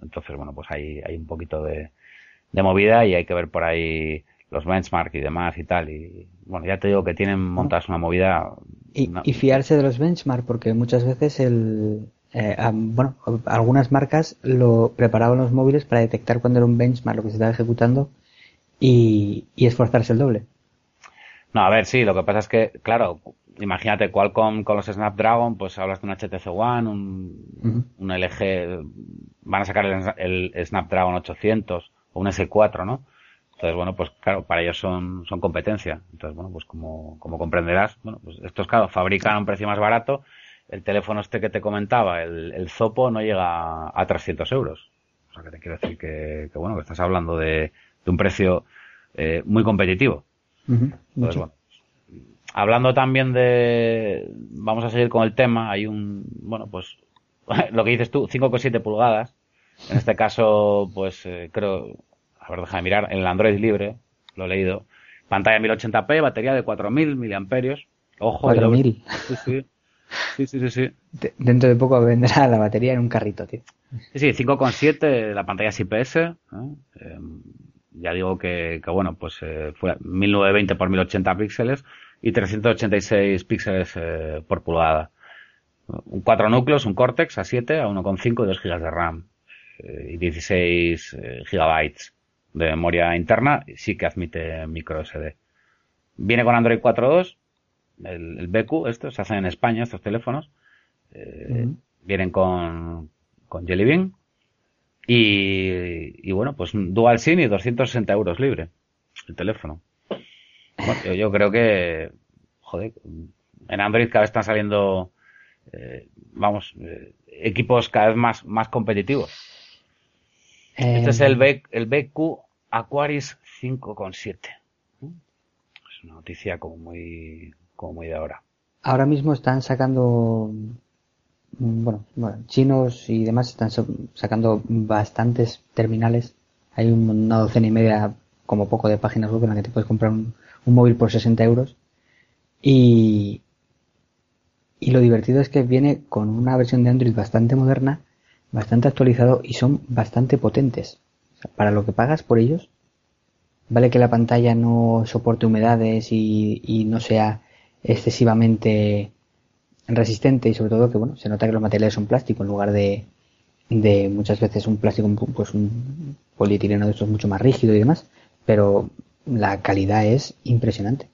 Entonces, bueno, pues hay, hay un poquito de, de movida y hay que ver por ahí los benchmark y demás y tal. Y bueno, ya te digo que tienen montadas una movida. Y, y fiarse de los benchmark, porque muchas veces el, eh, bueno, algunas marcas lo preparaban los móviles para detectar cuando era un benchmark lo que se estaba ejecutando y, y esforzarse el doble. No, a ver, sí, lo que pasa es que, claro, imagínate Qualcomm con los Snapdragon, pues hablas de un HTC One, un, un LG, van a sacar el, Snapdragon 800 o un S4, ¿no? Entonces, bueno, pues claro, para ellos son, son competencia. Entonces, bueno, pues como, como comprenderás, bueno, pues estos, claro, fabrican a un precio más barato. El teléfono este que te comentaba, el, el Zopo, no llega a 300 euros. O sea, que te quiero decir que, que bueno, que estás hablando de, de un precio eh, muy competitivo hablando también de, vamos a seguir con el tema, hay un, bueno, pues lo que dices tú, 5,7 pulgadas. En este caso, pues eh, creo, a ver, déjame mirar, en el Android libre, lo he leído. Pantalla 1080p, batería de 4000 miliamperios. Ojo, 4000. Sí, sí. Sí, sí, dentro de poco vendrá la batería en un carrito, tío. Sí, sí, 5,7, la pantalla es IPS. ¿eh? Em, ya digo que, que bueno, pues eh, fue 1920 por 1080 píxeles y 386 píxeles eh, por pulgada. Un cuatro núcleos, un Cortex A7 a 1,5 y 2 GB de RAM eh, y 16 eh, gigabytes de memoria interna. Sí que admite micro SD. Viene con Android 4.2, el, el BQ, estos se hacen en España, estos teléfonos. Eh, Vienen con, con Jelly Bean y, bueno, pues Dual SIM y 260 euros libre el teléfono. yo, creo que, joder, en Android cada vez están saliendo, eh, vamos, eh, equipos cada vez más, más competitivos. Este es el, B, el BQ Aquaris 5.7. Es una noticia como muy, como muy de ahora. Ahora mismo están sacando bueno, chinos y demás están sacando bastantes terminales. Hay una docena y media, como poco, de páginas web en las que te puedes comprar un, móvil por 60 euros. Y, divertido es que viene con una versión de Android bastante moderna, bastante actualizado y son bastante potentes. para lo que pagas por ellos, vale que la pantalla no soporte humedades y, no sea excesivamente resistente y sobre todo que bueno se nota que los materiales son plástico en lugar de, de muchas veces un plástico pues un polietileno de estos mucho más rígido y demás pero la calidad es impresionante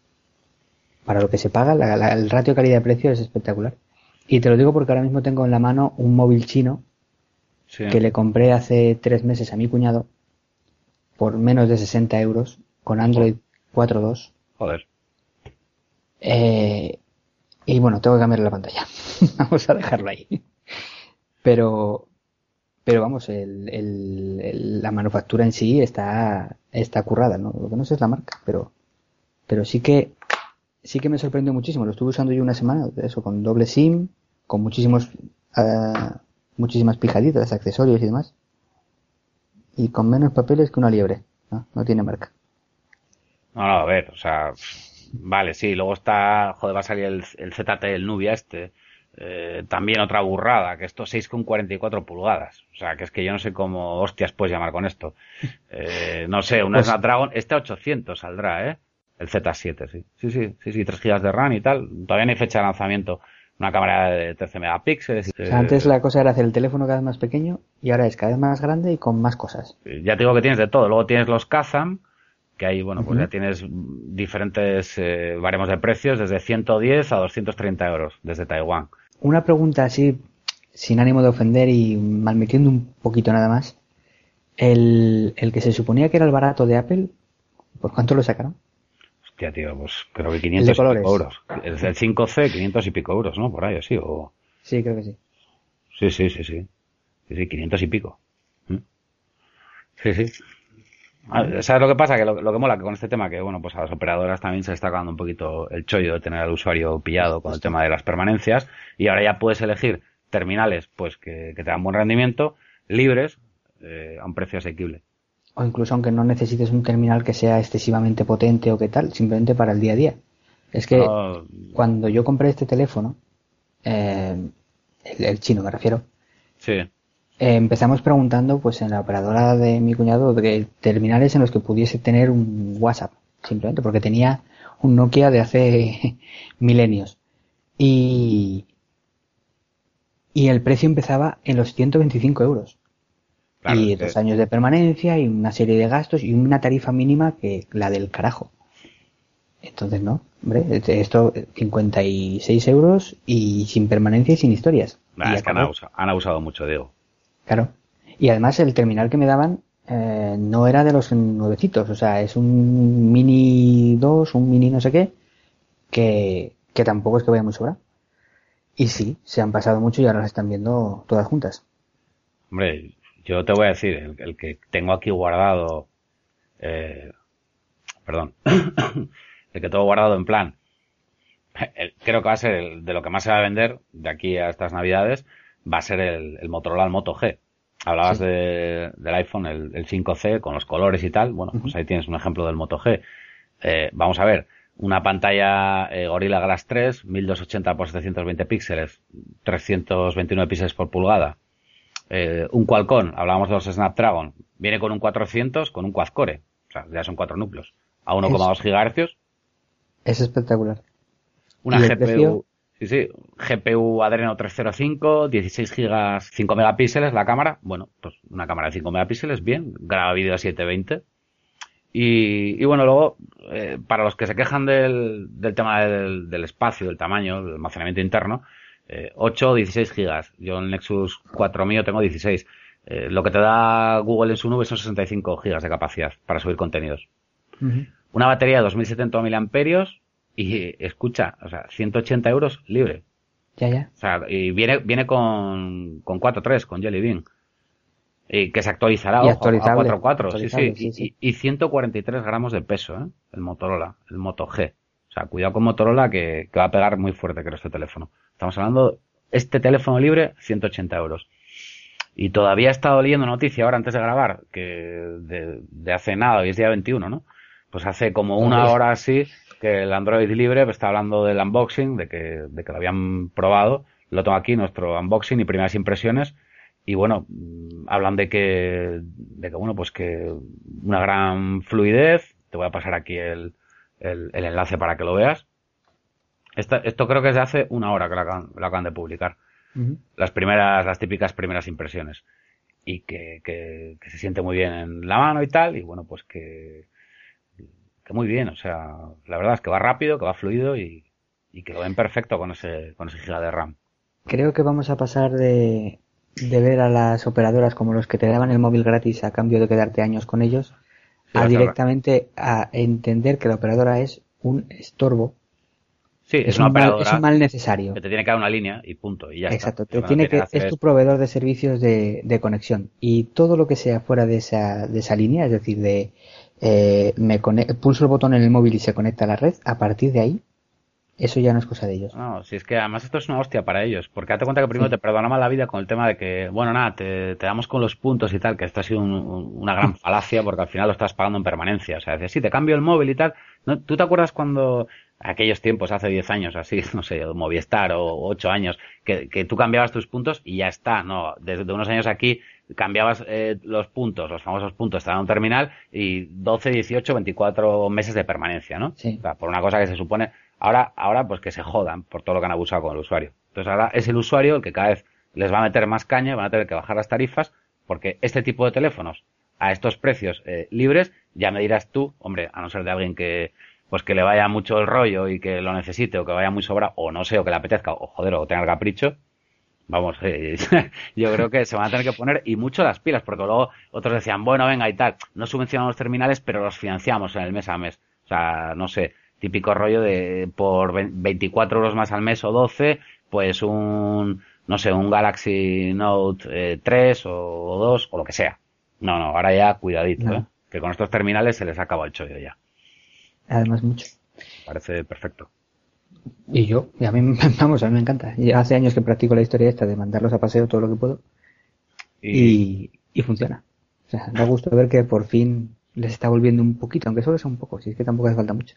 para lo que se paga el ratio calidad-precio es espectacular y te lo digo porque ahora mismo tengo en la mano un móvil chino que le compré hace tres meses a mi cuñado por menos de 60 euros con Android 4.2. Joder. Eh, y bueno, tengo que cambiar la pantalla. vamos a dejarlo ahí. Pero, pero vamos, el, la manufactura en sí está, está currada, ¿no? Lo que no sé es la marca, pero, pero sí que, sí que me sorprendió muchísimo. Lo estuve usando yo una semana, eso, con doble SIM, con muchísimos, uh, muchísimas pijaditas, accesorios y demás y con menos papeles que una liebre. No, no tiene marca. No, no, a ver, o sea, vale, sí, luego está, joder, va a salir el, el ZT, el Nubia este, eh, también otra burrada, que esto 6,44 pulgadas. O sea, que es que yo no sé cómo hostias puedes llamar con esto. Eh, no sé, un pues, Snapdragon, este 800 saldrá, ¿eh? El Z7, sí. Sí, sí, sí, sí, 3 GB de RAM y tal. Todavía no hay fecha de lanzamiento una cámara de 13 megapíxeles. antes la cosa era hacer el teléfono cada vez más pequeño y ahora es cada vez más grande y con más cosas. Ya te digo que tienes de todo. Luego tienes los Kazam, que ahí, bueno, pues ya tienes diferentes eh, baremos de precios desde 110 a 230 euros desde Taiwán. Una pregunta así, sin ánimo de ofender y malmetiendo un poquito nada más. El, el que se suponía que era el barato de Apple, ¿por cuánto lo sacaron? Hostia, tío, pues creo que 500 y pico euros. El, el 5C, 500 y pico euros, ¿no? Por ahí, así, o... Sí, creo que sí. Sí, sí, sí, sí. Sí, sí, 500 y pico. ¿Mm? Sí, sí. Ah, ¿Sabes lo que pasa? Que lo, que mola que con este tema, que bueno, pues a las operadoras también se está acabando un poquito el chollo de tener al usuario pillado con el tema de las permanencias y ahora ya puedes elegir terminales pues que, que te dan buen rendimiento, libres, eh, a un precio asequible o incluso aunque no necesites un terminal que sea excesivamente potente o qué tal, simplemente para el día a día. Es que cuando yo compré este teléfono, eh, el, chino me refiero, sí. Eh, empezamos preguntando pues en la operadora de mi cuñado de terminales en los que pudiese tener un WhatsApp, simplemente porque tenía un Nokia de hace milenios. Y, y el precio empezaba en los 125 euros y dos años de permanencia y una serie de gastos y una tarifa mínima que la del carajo. Entonces, no, hombre, esto 56 euros y sin permanencia y sin historias. es que han abusado, mucho, Diego. Claro. Y además el terminal que me daban eh, no era de los nuevecitos, o sea, es un mini 2, un mini no sé qué, que, que tampoco es que vaya muy sobra. Y sí, se han pasado mucho y ahora las están viendo todas juntas. Hombre, yo te voy a decir, el, que tengo aquí guardado, eh, perdón, el que tengo guardado en plan, creo que va a ser el, de lo que más se va a vender de aquí a estas navidades, va a ser el, Motorola el Moto G. Hablabas de, del iPhone, el, 5C, con los colores y tal. Bueno, pues ahí tienes un ejemplo del Moto G. Eh, vamos a ver, una pantalla eh, Gorilla Glass 3, 1280 x 720 píxeles, 329 píxeles por pulgada, eh, un Qualcomm, hablábamos de los Snapdragon, viene con un 400 con un quad-core, o sea, ya son cuatro núcleos, a 1,2 GHz. Es espectacular. Una GPU, sí, sí, GPU Adreno 305, 16 GB, 5 megapíxeles la cámara, bueno, pues una cámara de 5 megapíxeles, bien, graba vídeo a 720. Y, y bueno, luego, eh, para los que se quejan del, del tema del, del espacio, del tamaño, del almacenamiento interno, 8 o 16 gigas. Yo en el Nexus 4 mío tengo 16. Eh, lo que te da Google en su nube son 65 gigas de capacidad para subir contenidos. Una batería de 2700 miliamperios y escucha, o sea, 180 euros libre. Ya, ya. O sea, y viene, viene con, con 4.3, con Jelly Bean. Y que se actualizará y a 4.4, sí, sí. Y, y, 143 gramos de peso, ¿eh? El Motorola, el Moto G. O sea, cuidado con Motorola que, que va a pegar muy fuerte que este teléfono. Estamos hablando, este teléfono libre, 180 euros. Y todavía he estado leyendo noticia ahora antes de grabar, que de, hace nada, hoy es día 21, ¿no? Pues hace como una hora así, que el Android libre pues, está hablando del unboxing, de que, de que lo habían probado. Lo tengo aquí, nuestro unboxing y primeras impresiones. Y bueno, mm, hablan de que, de que bueno, pues que una gran fluidez. Te voy a pasar aquí el, el, enlace para que lo veas. Esto, esto, creo que es de hace una hora que lo acaban, de publicar. Las primeras, las típicas primeras impresiones. Y que, que, que se siente muy bien en la mano y tal. Y bueno, pues que, que muy bien, o sea, la verdad es que va rápido, que va fluido y, que lo ven perfecto con ese, con ese giga de RAM. Creo que vamos a pasar de, de ver a las operadoras como los que te daban el móvil gratis a cambio de quedarte años con ellos, a directamente a entender que la operadora es un estorbo. Sí, es, una operadora. es un mal necesario. Que te tiene que dar una línea y punto. Y ya Exacto, te tiene que, es tu proveedor de servicios de, de, conexión. Y todo lo que sea fuera de esa, de esa línea, es decir, de eh, me pulso el botón en el móvil y se conecta a la red, a partir de ahí, eso ya no es cosa de ellos. No, si es que además esto es una hostia para ellos, porque date cuenta que primero te perdonaba la vida con el tema de que, bueno, nada, te, damos con los puntos y tal, que esto ha sido una gran falacia porque al final lo estás pagando en permanencia. O sea, decir, sí, te cambio el móvil y tal. ¿No? ¿Tú te acuerdas cuando aquellos tiempos, hace 10 años, así, no sé, Movistar o 8 años, que, que tú cambiabas tus puntos y ya está, no, desde unos años aquí cambiabas eh, los puntos, los famosos puntos, estaban en un terminal y 12, 18, 24 meses de permanencia, ¿no? Sí. O sea, por una cosa que se supone, ahora, ahora pues que se jodan por todo lo que han abusado con el usuario. Entonces ahora es el usuario el que cada vez les va a meter más caña, van a tener que bajar las tarifas, porque este tipo de teléfonos a estos precios eh, libres, ya me dirás tú, hombre, a no ser de alguien que, pues que le vaya mucho el rollo y que lo necesite o que vaya muy sobra o no sé o que le apetezca o joder o tenga el capricho vamos eh, yo creo que se van a tener que poner y mucho las pilas porque luego otros decían bueno venga y tal no subvencionamos los terminales pero los financiamos en el mes a mes o sea no sé típico rollo de por 24 euros más al mes o 12 pues un no sé un Galaxy Note 3 eh, o, 2 o lo que sea no no ahora ya cuidadito ¿eh? que con estos terminales se les acaba el chollo ya Además mucho. Parece perfecto. Y yo, y a mí, vamos, a mí me encanta. Hace años que practico la historia esta de mandarlos a paseo todo lo que puedo. Y, y, funciona. O sea, da gusto ver que por fin les está volviendo un poquito, aunque solo sea un poco, si es que tampoco hace falta mucho.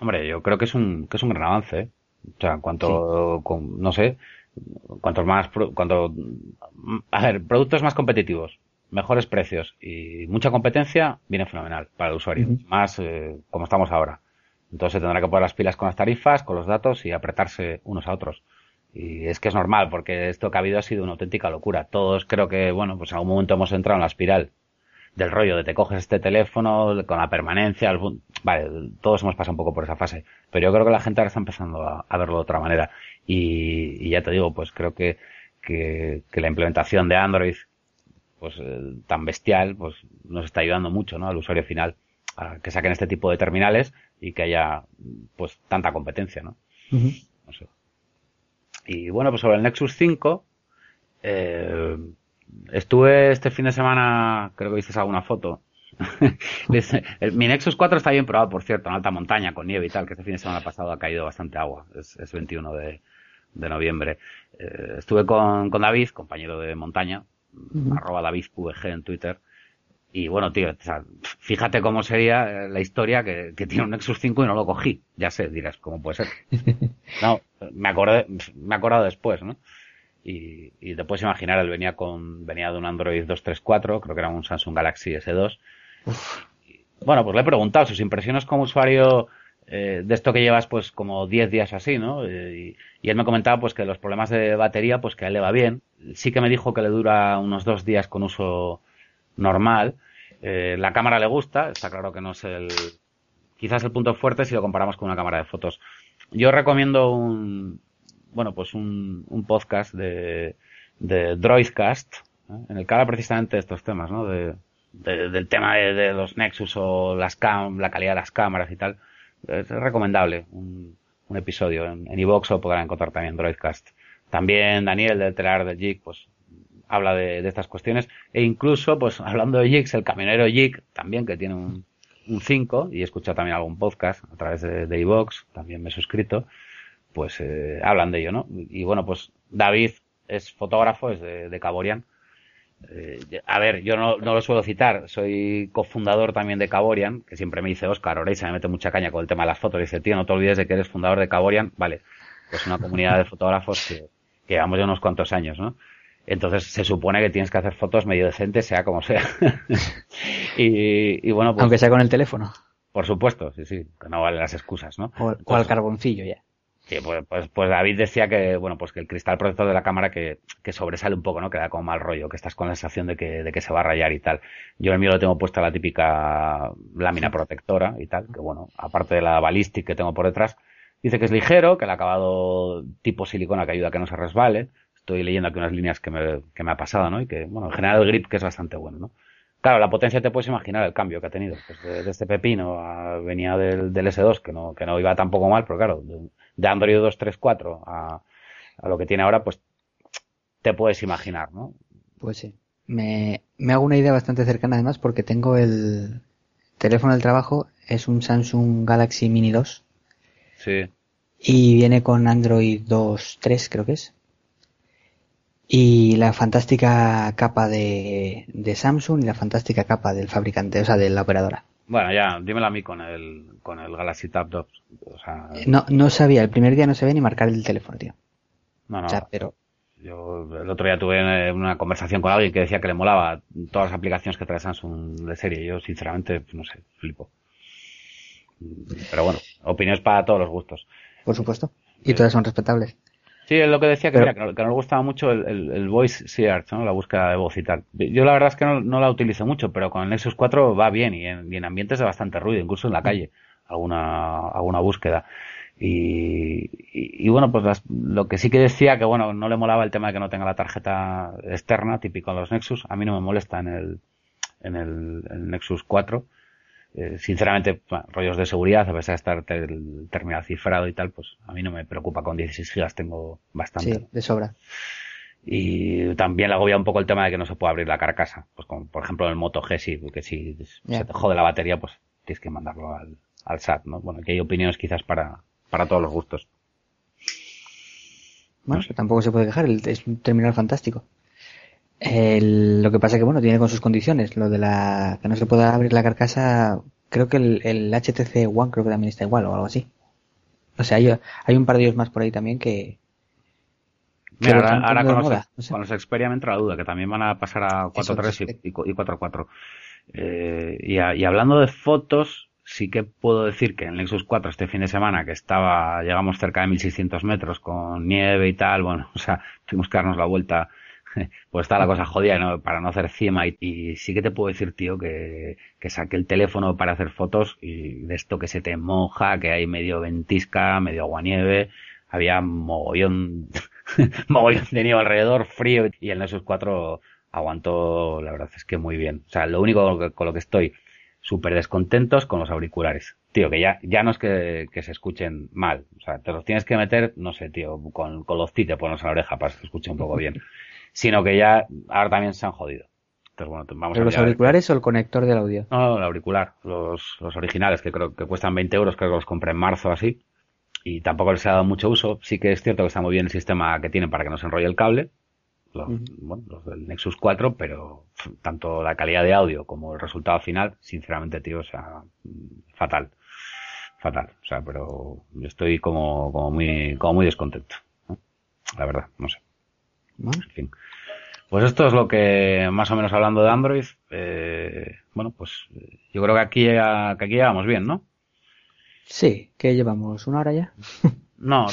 Hombre, yo creo que es un, que es un gran avance, ¿eh? O sea, cuanto, con, no sé, cuantos más, cuanto, a ver, productos más competitivos, mejores precios y mucha competencia, viene fenomenal para el usuario. Más eh, como estamos ahora. Entonces se tendrá que poner las pilas con las tarifas, con los datos y apretarse unos a otros. Y es que es normal, porque esto que ha habido ha sido una auténtica locura. Todos creo que, bueno, pues en algún momento hemos entrado en la espiral del rollo de te coges este teléfono con la permanencia. Vale, todos hemos pasado un poco por esa fase. Pero yo creo que la gente ahora está empezando a, verlo de otra manera. Y, y, ya te digo, pues creo que, que, que la implementación de Android pues eh, tan bestial, pues nos está ayudando mucho, ¿no? Al usuario final a que saquen este tipo de terminales y que haya pues tanta competencia, ¿no? no sé. Y bueno, pues sobre el Nexus 5, eh, estuve este fin de semana, creo que viste alguna foto. mi Nexus 4 está bien probado, por cierto, en alta montaña, con nieve y tal, que este fin de semana pasado ha caído bastante agua. Es, es 21 de, de noviembre. Eh, estuve con, con David, compañero de montaña, arroba DavidQVG en Twitter. Y bueno, tío, fíjate cómo sería la historia que, tiene un Nexus 5 y no lo cogí. Ya sé, dirás, ¿cómo puede ser? No, me acordé, me he acordado después, ¿no? Y, y te puedes imaginar, él venía con, venía de un Android 234, creo que era un Samsung Galaxy S2. bueno, pues le he preguntado sus impresiones como usuario eh, de esto que llevas pues como 10 días así, ¿no? Eh, y, él me comentaba pues que los problemas de batería pues que a él le va bien. Sí que me dijo que le dura unos dos días con uso normal. Eh, la cámara le gusta, está claro que no es el quizás el punto fuerte si lo comparamos con una cámara de fotos. Yo recomiendo un bueno pues un, un podcast de, de Droidcast en el que habla precisamente de estos temas, ¿no? De, del tema de, los Nexus o las cam la calidad de las cámaras y tal es recomendable un, un episodio. En Evox o podrán encontrar también Droidcast. También Daniel del Telar del JIC, pues habla de, de, estas cuestiones. E incluso, pues hablando de JICs, el camionero JIC también, que tiene un, un 5, y he escuchado también algún podcast a través de, de Evox, también me he suscrito, pues eh, hablan de ello, ¿no? Y bueno, pues David es fotógrafo, es de, de Caborian, Eh, a ver, yo no, lo suelo citar, soy cofundador también de Caborian, que siempre me dice Oscar, se me mete mucha caña con el tema de las fotos, dice, tío, no te olvides de que eres fundador de Caborian, vale, pues una comunidad de fotógrafos que, que llevamos ya unos cuantos años, ¿no? Entonces se supone que tienes que hacer fotos medio decentes, sea como sea. y, bueno, pues, Aunque sea con el teléfono. Por supuesto, sí, sí, que no valen las excusas, ¿no? O, al carboncillo ya. Sí, pues, pues, pues, David decía que, bueno, pues que el cristal protector de la cámara que, que, sobresale un poco, ¿no? Que da como mal rollo, que estás con la sensación de que, de que se va a rayar y tal. Yo el mío lo tengo puesta la típica lámina protectora y tal, que bueno, aparte de la ballistic que tengo por detrás, dice que es ligero, que el acabado tipo silicona que ayuda a que no se resbale. Estoy leyendo aquí unas líneas que me, que me ha pasado, ¿no? Y que, bueno, en general el grip que es bastante bueno, ¿no? Claro, la potencia te puedes imaginar el cambio que ha tenido. Pues de, este pepino venía del, del, S2, que no, que no iba tampoco mal, pero claro, de Android 2.3.4 a, a lo que tiene ahora, pues te puedes imaginar, ¿no? Pues sí. Me, me hago una idea bastante cercana además porque tengo el teléfono del trabajo, es un Samsung Galaxy Mini 2. Sí. Y viene con Android 2.3 creo que es. Y la fantástica capa de, de Samsung y la fantástica capa del fabricante, o sea, de la operadora. Bueno, ya, dímelo a mí con el, con el Galaxy Tab 2. O sea, no, no sabía, el primer día no sabía ni marcar el teléfono, tío. No, no. O sea, pero... Yo el otro día tuve una conversación con alguien que decía que le molaba todas las aplicaciones que trae Samsung de serie. Yo, sinceramente, no sé, flipo. Pero bueno, opiniones para todos los gustos. Por supuesto. Y todas son respetables. Sí, es lo que decía, que, mira, que, no, le gustaba mucho el, el, voice search, ¿no? la búsqueda de voz y tal. Yo la verdad es que no, la utilizo mucho, pero con el Nexus 4 va bien y en, ambientes de bastante ruido, incluso en la calle, alguna, alguna búsqueda. Y, y, bueno, pues lo que sí que decía que bueno, no le molaba el tema de que no tenga la tarjeta externa, típico en los Nexus. A mí no me molesta en el, en el, el Nexus 4 eh, sinceramente, rollos de seguridad, a pesar de estar el terminal cifrado y tal, pues a mí no me preocupa. Con 16 gigas tengo bastante. Sí, de sobra. Y también le agobia un poco el tema de que no se puede abrir la carcasa. Pues como por ejemplo en el Moto G, sí, porque si se te jode la batería, pues tienes que mandarlo al, al SAT, ¿no? Bueno, aquí hay opiniones quizás para, para todos los gustos. Bueno, tampoco se puede quejar, es un terminal fantástico. El, lo que pasa es que, bueno, tiene con sus condiciones. Lo de la que no se pueda abrir la carcasa, creo que el, el HTC One creo que también está igual o algo así. O sea, hay, hay un par de ellos más por ahí también que... Mira, ahora, con, los, con, los, Xperia me entra la duda, que también van a pasar a 4.3 y, y, 4.4. Eh, y, y hablando de fotos, sí que puedo decir que en Nexus 4 este fin de semana, que estaba, llegamos cerca de 1600 metros con nieve y tal, bueno, o sea, tuvimos que darnos la vuelta pues está la cosa jodida ¿no? para no hacer cima y, sí que te puedo decir, tío, que, que saqué el teléfono para hacer fotos y de esto que se te moja, que hay medio ventisca, medio aguanieve, había mogollón, mogollón de nieve alrededor, frío y el Nexus 4 aguantó, la verdad es que muy bien. O sea, lo único con lo que estoy súper descontentos con los auriculares. Tío, que ya, ya no es que, que, se escuchen mal. O sea, te los tienes que meter, no sé, tío, con, con los te pones en la oreja para que se escuche un poco bien sino que ya ahora también se han jodido. Entonces, bueno, vamos los auriculares o el conector del audio? No, el auricular, los, los originales, que creo que cuestan 20 euros, creo que los compré en marzo así, y tampoco les ha dado mucho uso. Sí que es cierto que está muy bien el sistema que tienen para que no se enrolle el cable, los, bueno, los del Nexus 4, pero tanto la calidad de audio como el resultado final, sinceramente, tío, o sea, fatal. Fatal. O sea, pero yo estoy como, como muy, como muy descontento. La verdad, no sé. Pues esto es lo que, más o menos hablando de Android, eh, bueno, pues yo creo que aquí, que aquí llevamos bien, ¿no? Sí, que llevamos una hora ya. no,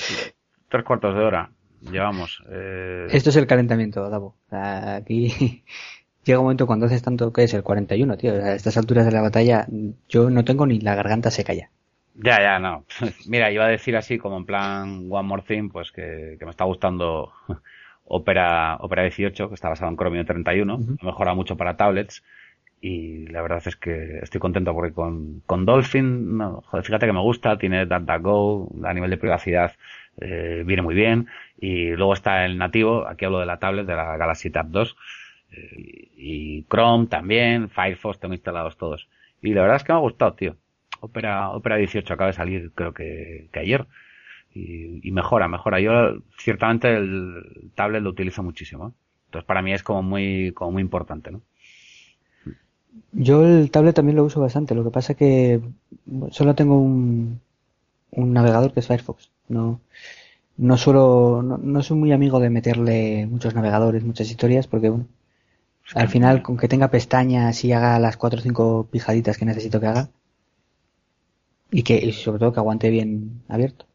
tres cuartos de hora llevamos. Eh... Esto es el calentamiento, Davo. Aquí llega un momento cuando haces tanto que es el 41, tío. A estas alturas de la batalla yo no tengo ni la garganta seca ya. Ya, ya, no. Mira, iba a decir así como en plan One More Thing, pues que, que me está gustando Opera, Opera 18, que está basado en Chromium 31, mejora mucho para tablets. Y la verdad es que estoy contento porque con, con Dolphin, joder, fíjate que me gusta, tiene DataGo, a nivel de privacidad eh, viene muy bien. Y luego está el nativo, aquí hablo de la tablet, de la Galaxy Tab 2. Eh, y Chrome también, Firefox, tengo instalados todos. Y la verdad es que me ha gustado, tío. Opera, Opera 18 acaba de salir creo que, que ayer y, mejora, mejora. Yo ciertamente el tablet lo utilizo muchísimo. Entonces para mí es como muy, como muy importante, ¿no? Yo el tablet también lo uso bastante, lo que pasa que solo tengo un, un navegador que es Firefox. No, no suelo, no, soy muy amigo de meterle muchos navegadores, muchas historias, porque bueno, al final con que tenga pestañas y haga las cuatro o cinco pijaditas que necesito que haga, y que y sobre todo que aguante bien abierto.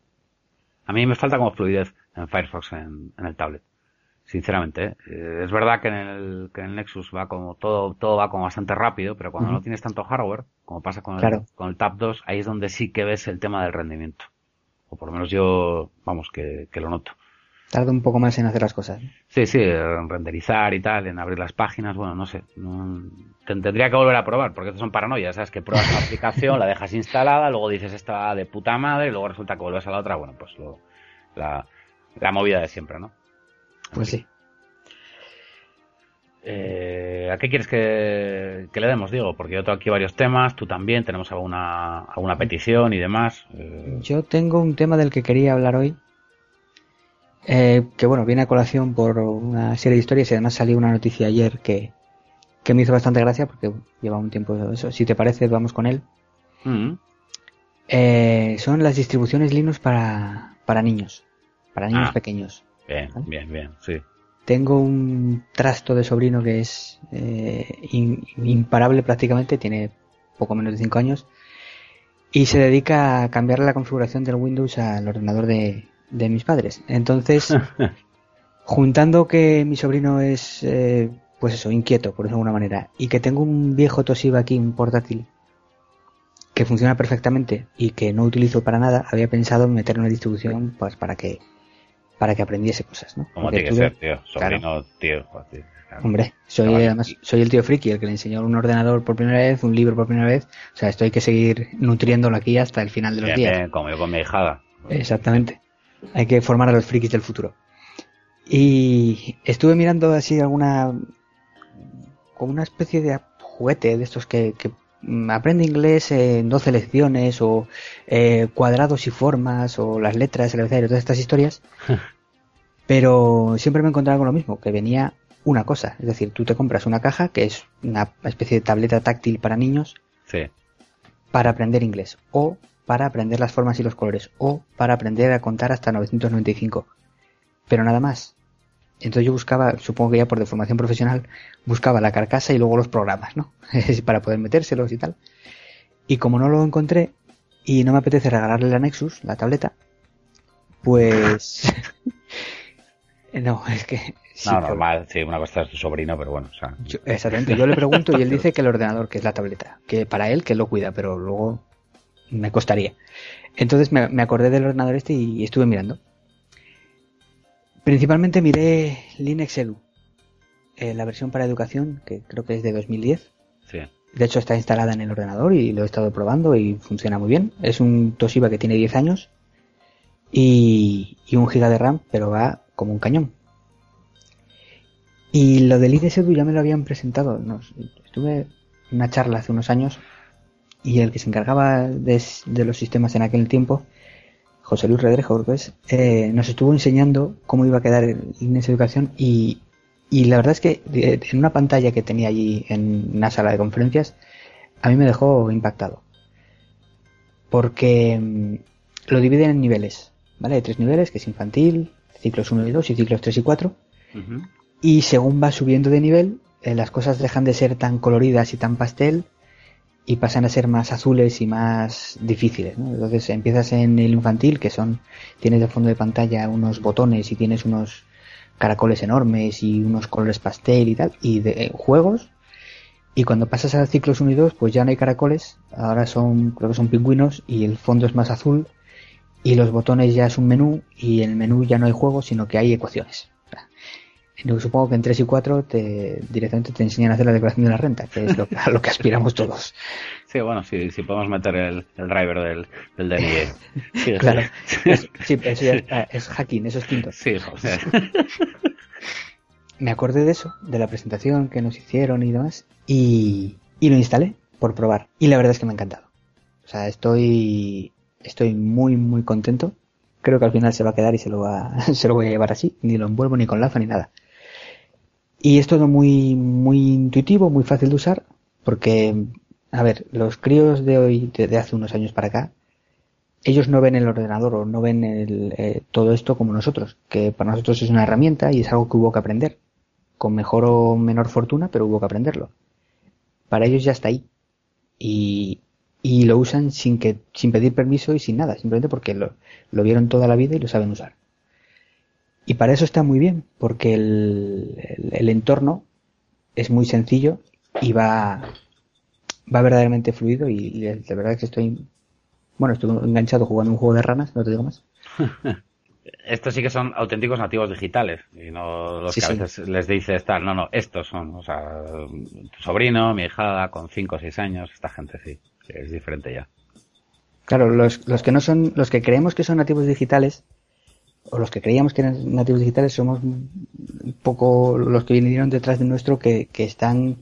A mí me falta como fluidez en Firefox en, el tablet. Sinceramente, ¿eh? es verdad que en, el, que en el Nexus va como todo, todo va como bastante rápido, pero cuando no tienes tanto hardware, como pasa con el, con el Tab 2, ahí es donde sí que ves el tema del rendimiento. O por lo menos yo, vamos, que, que lo noto. Tarda un poco más en hacer las cosas. Sí, sí, en renderizar y tal, en abrir las páginas, bueno, no sé. tendría que volver a probar, porque estas son paranoias, ¿sabes? Que pruebas la aplicación, la dejas instalada, luego dices esta de puta madre, y luego resulta que vuelves a la otra, bueno, pues lo, la, la movida de siempre, ¿no? Pues sí. Eh, ¿A qué quieres que, le demos, Diego? Porque yo tengo aquí varios temas, tú también, tenemos alguna, alguna petición y demás. Eh, yo tengo un tema del que quería hablar hoy, eh, que bueno, viene a colación por una serie de historias y además salió una noticia ayer que, me hizo bastante gracia porque lleva un tiempo eso. Si te parece, vamos con él. Mm. Eh, son las distribuciones Linux para, para niños, para niños ah. pequeños. Bien, bien, bien, sí. Tengo un trasto de sobrino que es eh, imparable prácticamente, tiene poco menos de 5 años, y se dedica a cambiarle la configuración del Windows al ordenador de, de mis padres. Entonces, juntando que mi sobrino es, eh, pues eso, inquieto, por de alguna manera, y que tengo un viejo Toshiba aquí, un portátil, que funciona perfectamente y que no utilizo para nada, había pensado en meter una distribución pues para que para que aprendiese cosas, ¿no? Como tiene que ser, tío. Sobrino, tío. Hombre, soy además soy el tío friki, el que le enseñó un ordenador por primera vez, un libro por primera vez. O sea, esto hay que seguir nutriéndolo aquí hasta el final de los días. como yo con mi hijada. Exactamente. Hay que formar a los frikis del futuro. Y estuve mirando así alguna. como una especie de juguete de estos que, aprende inglés en 12 lecciones o eh, cuadrados y formas o las letras, el abecedario, todas estas historias. Pero siempre me encontraba con lo mismo, que venía una cosa. Es decir, tú te compras una caja que es una especie de tableta táctil para niños para aprender inglés. O para aprender las formas y los colores o para aprender a contar hasta 995. Pero nada más. Entonces yo buscaba, supongo que ya por deformación profesional, buscaba la carcasa y luego los programas, ¿no? para poder metérselos y tal. Y como no lo encontré y no me apetece regalarle la Nexus, la tableta, pues... no, es que... no, normal, sí, una cosa es tu sobrino, pero bueno. exactamente, yo le pregunto y él dice que el ordenador, que es la tableta, que para él que lo cuida, pero luego me costaría. Entonces me, acordé del ordenador este y estuve mirando. Principalmente miré Linux Edu, eh, la versión para educación, que creo que es de 2010. Sí. De hecho está instalada en el ordenador y lo he estado probando y funciona muy bien. Es un Toshiba que tiene 10 años y, un giga de RAM, pero va como un cañón. Y lo de Linux Edu ya me lo habían presentado. estuve en una charla hace unos años y el que se encargaba de, los sistemas en aquel tiempo, José Luis Redrejo, eh, nos estuvo enseñando cómo iba a quedar en esa educación y, la verdad es que en una pantalla que tenía allí en una sala de conferencias, a mí me dejó impactado. Porque mm, lo dividen en niveles, ¿vale? Hay tres niveles, que es infantil, ciclos 1 y 2 y ciclos 3 y 4. Y según va subiendo de nivel, eh, las cosas dejan de ser tan coloridas y tan pastel y pasan a ser más azules y más difíciles. ¿no? Entonces empiezas en el infantil, que son, tienes de fondo de pantalla unos botones y tienes unos caracoles enormes y unos colores pastel y tal, y de eh, juegos. Y cuando pasas a ciclos 1 y 2, pues ya no hay caracoles, ahora son, creo que son pingüinos y el fondo es más azul y los botones ya es un menú y en el menú ya no hay juegos, sino que hay ecuaciones. Supongo que en 3 y 4 te, directamente te enseñan a hacer la declaración de la renta, que es lo, a lo que aspiramos todos. Sí, bueno, si, podemos meter el, driver del, del DNI. Sí, claro. Es, sí, eso ya, ah, es hacking, eso es quinto. Sí, José. Me acordé de eso, de la presentación que nos hicieron y demás, y, y lo instalé por probar. Y la verdad es que me ha encantado. O sea, estoy, estoy muy, muy contento. Creo que al final se va a quedar y se lo, va, se lo voy a llevar así. Ni lo envuelvo ni con lazo ni nada. Y es todo muy, muy intuitivo, muy fácil de usar, porque, a ver, los críos de hoy, de, hace unos años para acá, ellos no ven el ordenador o no ven el, eh, todo esto como nosotros, que para nosotros es una herramienta y es algo que hubo que aprender, con mejor o menor fortuna, pero hubo que aprenderlo. Para ellos ya está ahí. Y, y lo usan sin que, sin pedir permiso y sin nada, simplemente porque lo, lo vieron toda la vida y lo saben usar. Y para eso está muy bien, porque el, el, entorno es muy sencillo y va, va verdaderamente fluido y, de verdad que estoy, bueno, estoy enganchado jugando un juego de ranas, no te digo más. estos sí que son auténticos nativos digitales y no los que a veces les dices tal, no, no, estos son, o sea, tu sobrino, mi hijada con 5 o 6 años, esta gente sí, es diferente ya. Claro, los, los que no son, los que creemos que son nativos digitales, o los que creíamos que eran nativos digitales somos un poco los que vinieron detrás de nuestro que, que están,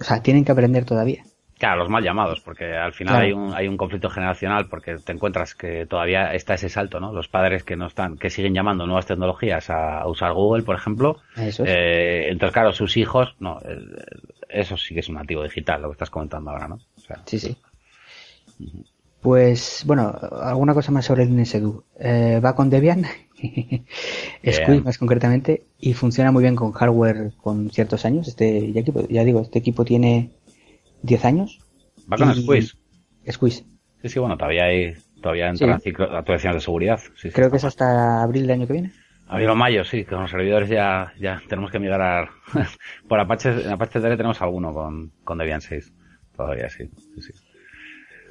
o sea, tienen que aprender todavía. Claro, los mal llamados, porque al final hay, un, hay un conflicto generacional porque te encuentras que todavía está ese salto, ¿no? Los padres que no están, que siguen llamando nuevas tecnologías a, usar Google, por ejemplo. Eh, entonces, claro, sus hijos, no, eso sí que es un nativo digital, lo que estás comentando ahora, ¿no? sí, sí. Pues, bueno, alguna cosa más sobre el Edu. Eh, va con Debian, Squid más concretamente, y funciona muy bien con hardware con ciertos años. Este, ya, ya digo, este equipo tiene 10 años. Va con Squeeze. Squeeze. Sí, sí, bueno, todavía hay, todavía entra sí. actualizaciones de seguridad. Creo que es hasta abril del año que viene. Abril o mayo, sí, con los servidores ya, ya tenemos que migrar. Por Apache, en Apache TR tenemos alguno con, con Debian 6. Todavía sí, sí, sí.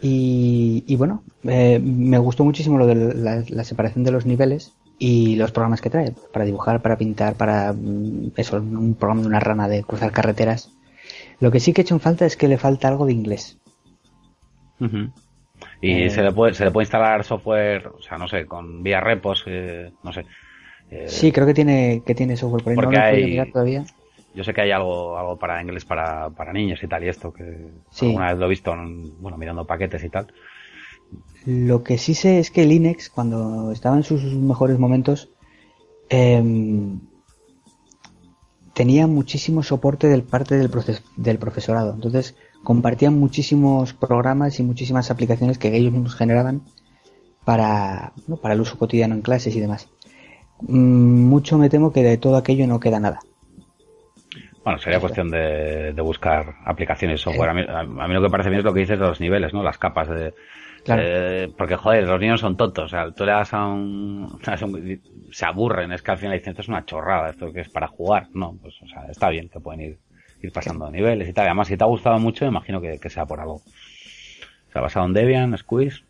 Y, y bueno, eh, me gustó muchísimo lo de la, separación de los niveles y los programas que trae, para dibujar, para pintar, para mm, eso, un programa de una rana de cruzar carreteras. Lo que sí que he hecho en falta es que le falta algo de inglés. Y eh, se, le puede, se le puede instalar software, o sea, no sé, con vía repos, eh, no sé. sí, creo que tiene, que tiene software, por ahí no lo mirar todavía. Yo sé que hay algo, algo para inglés para, para niños y tal y esto, que alguna vez lo he visto, bueno, mirando paquetes y tal. Lo que sí sé es que Linux, cuando estaba en sus mejores momentos, em, tenía muchísimo soporte del parte del, del profesorado. Entonces, compartían muchísimos programas y muchísimas aplicaciones que ellos mismos generaban para, para el uso cotidiano en clases y demás. Mm, mucho me temo que de todo aquello no queda nada. Bueno, sería cuestión de, buscar aplicaciones software. A mí, lo que parece bien es lo que dices de los niveles, ¿no? Las capas de... porque, joder, los niños son tontos. O sea, tú le das a un, Se aburren. Es que al final dicen, esto es una chorrada, esto que es para jugar. No, pues, o sea, está bien que pueden ir, ir pasando niveles y tal. Además, si te ha gustado mucho, me imagino que, sea por algo. O sea, basado en Debian, Squeeze.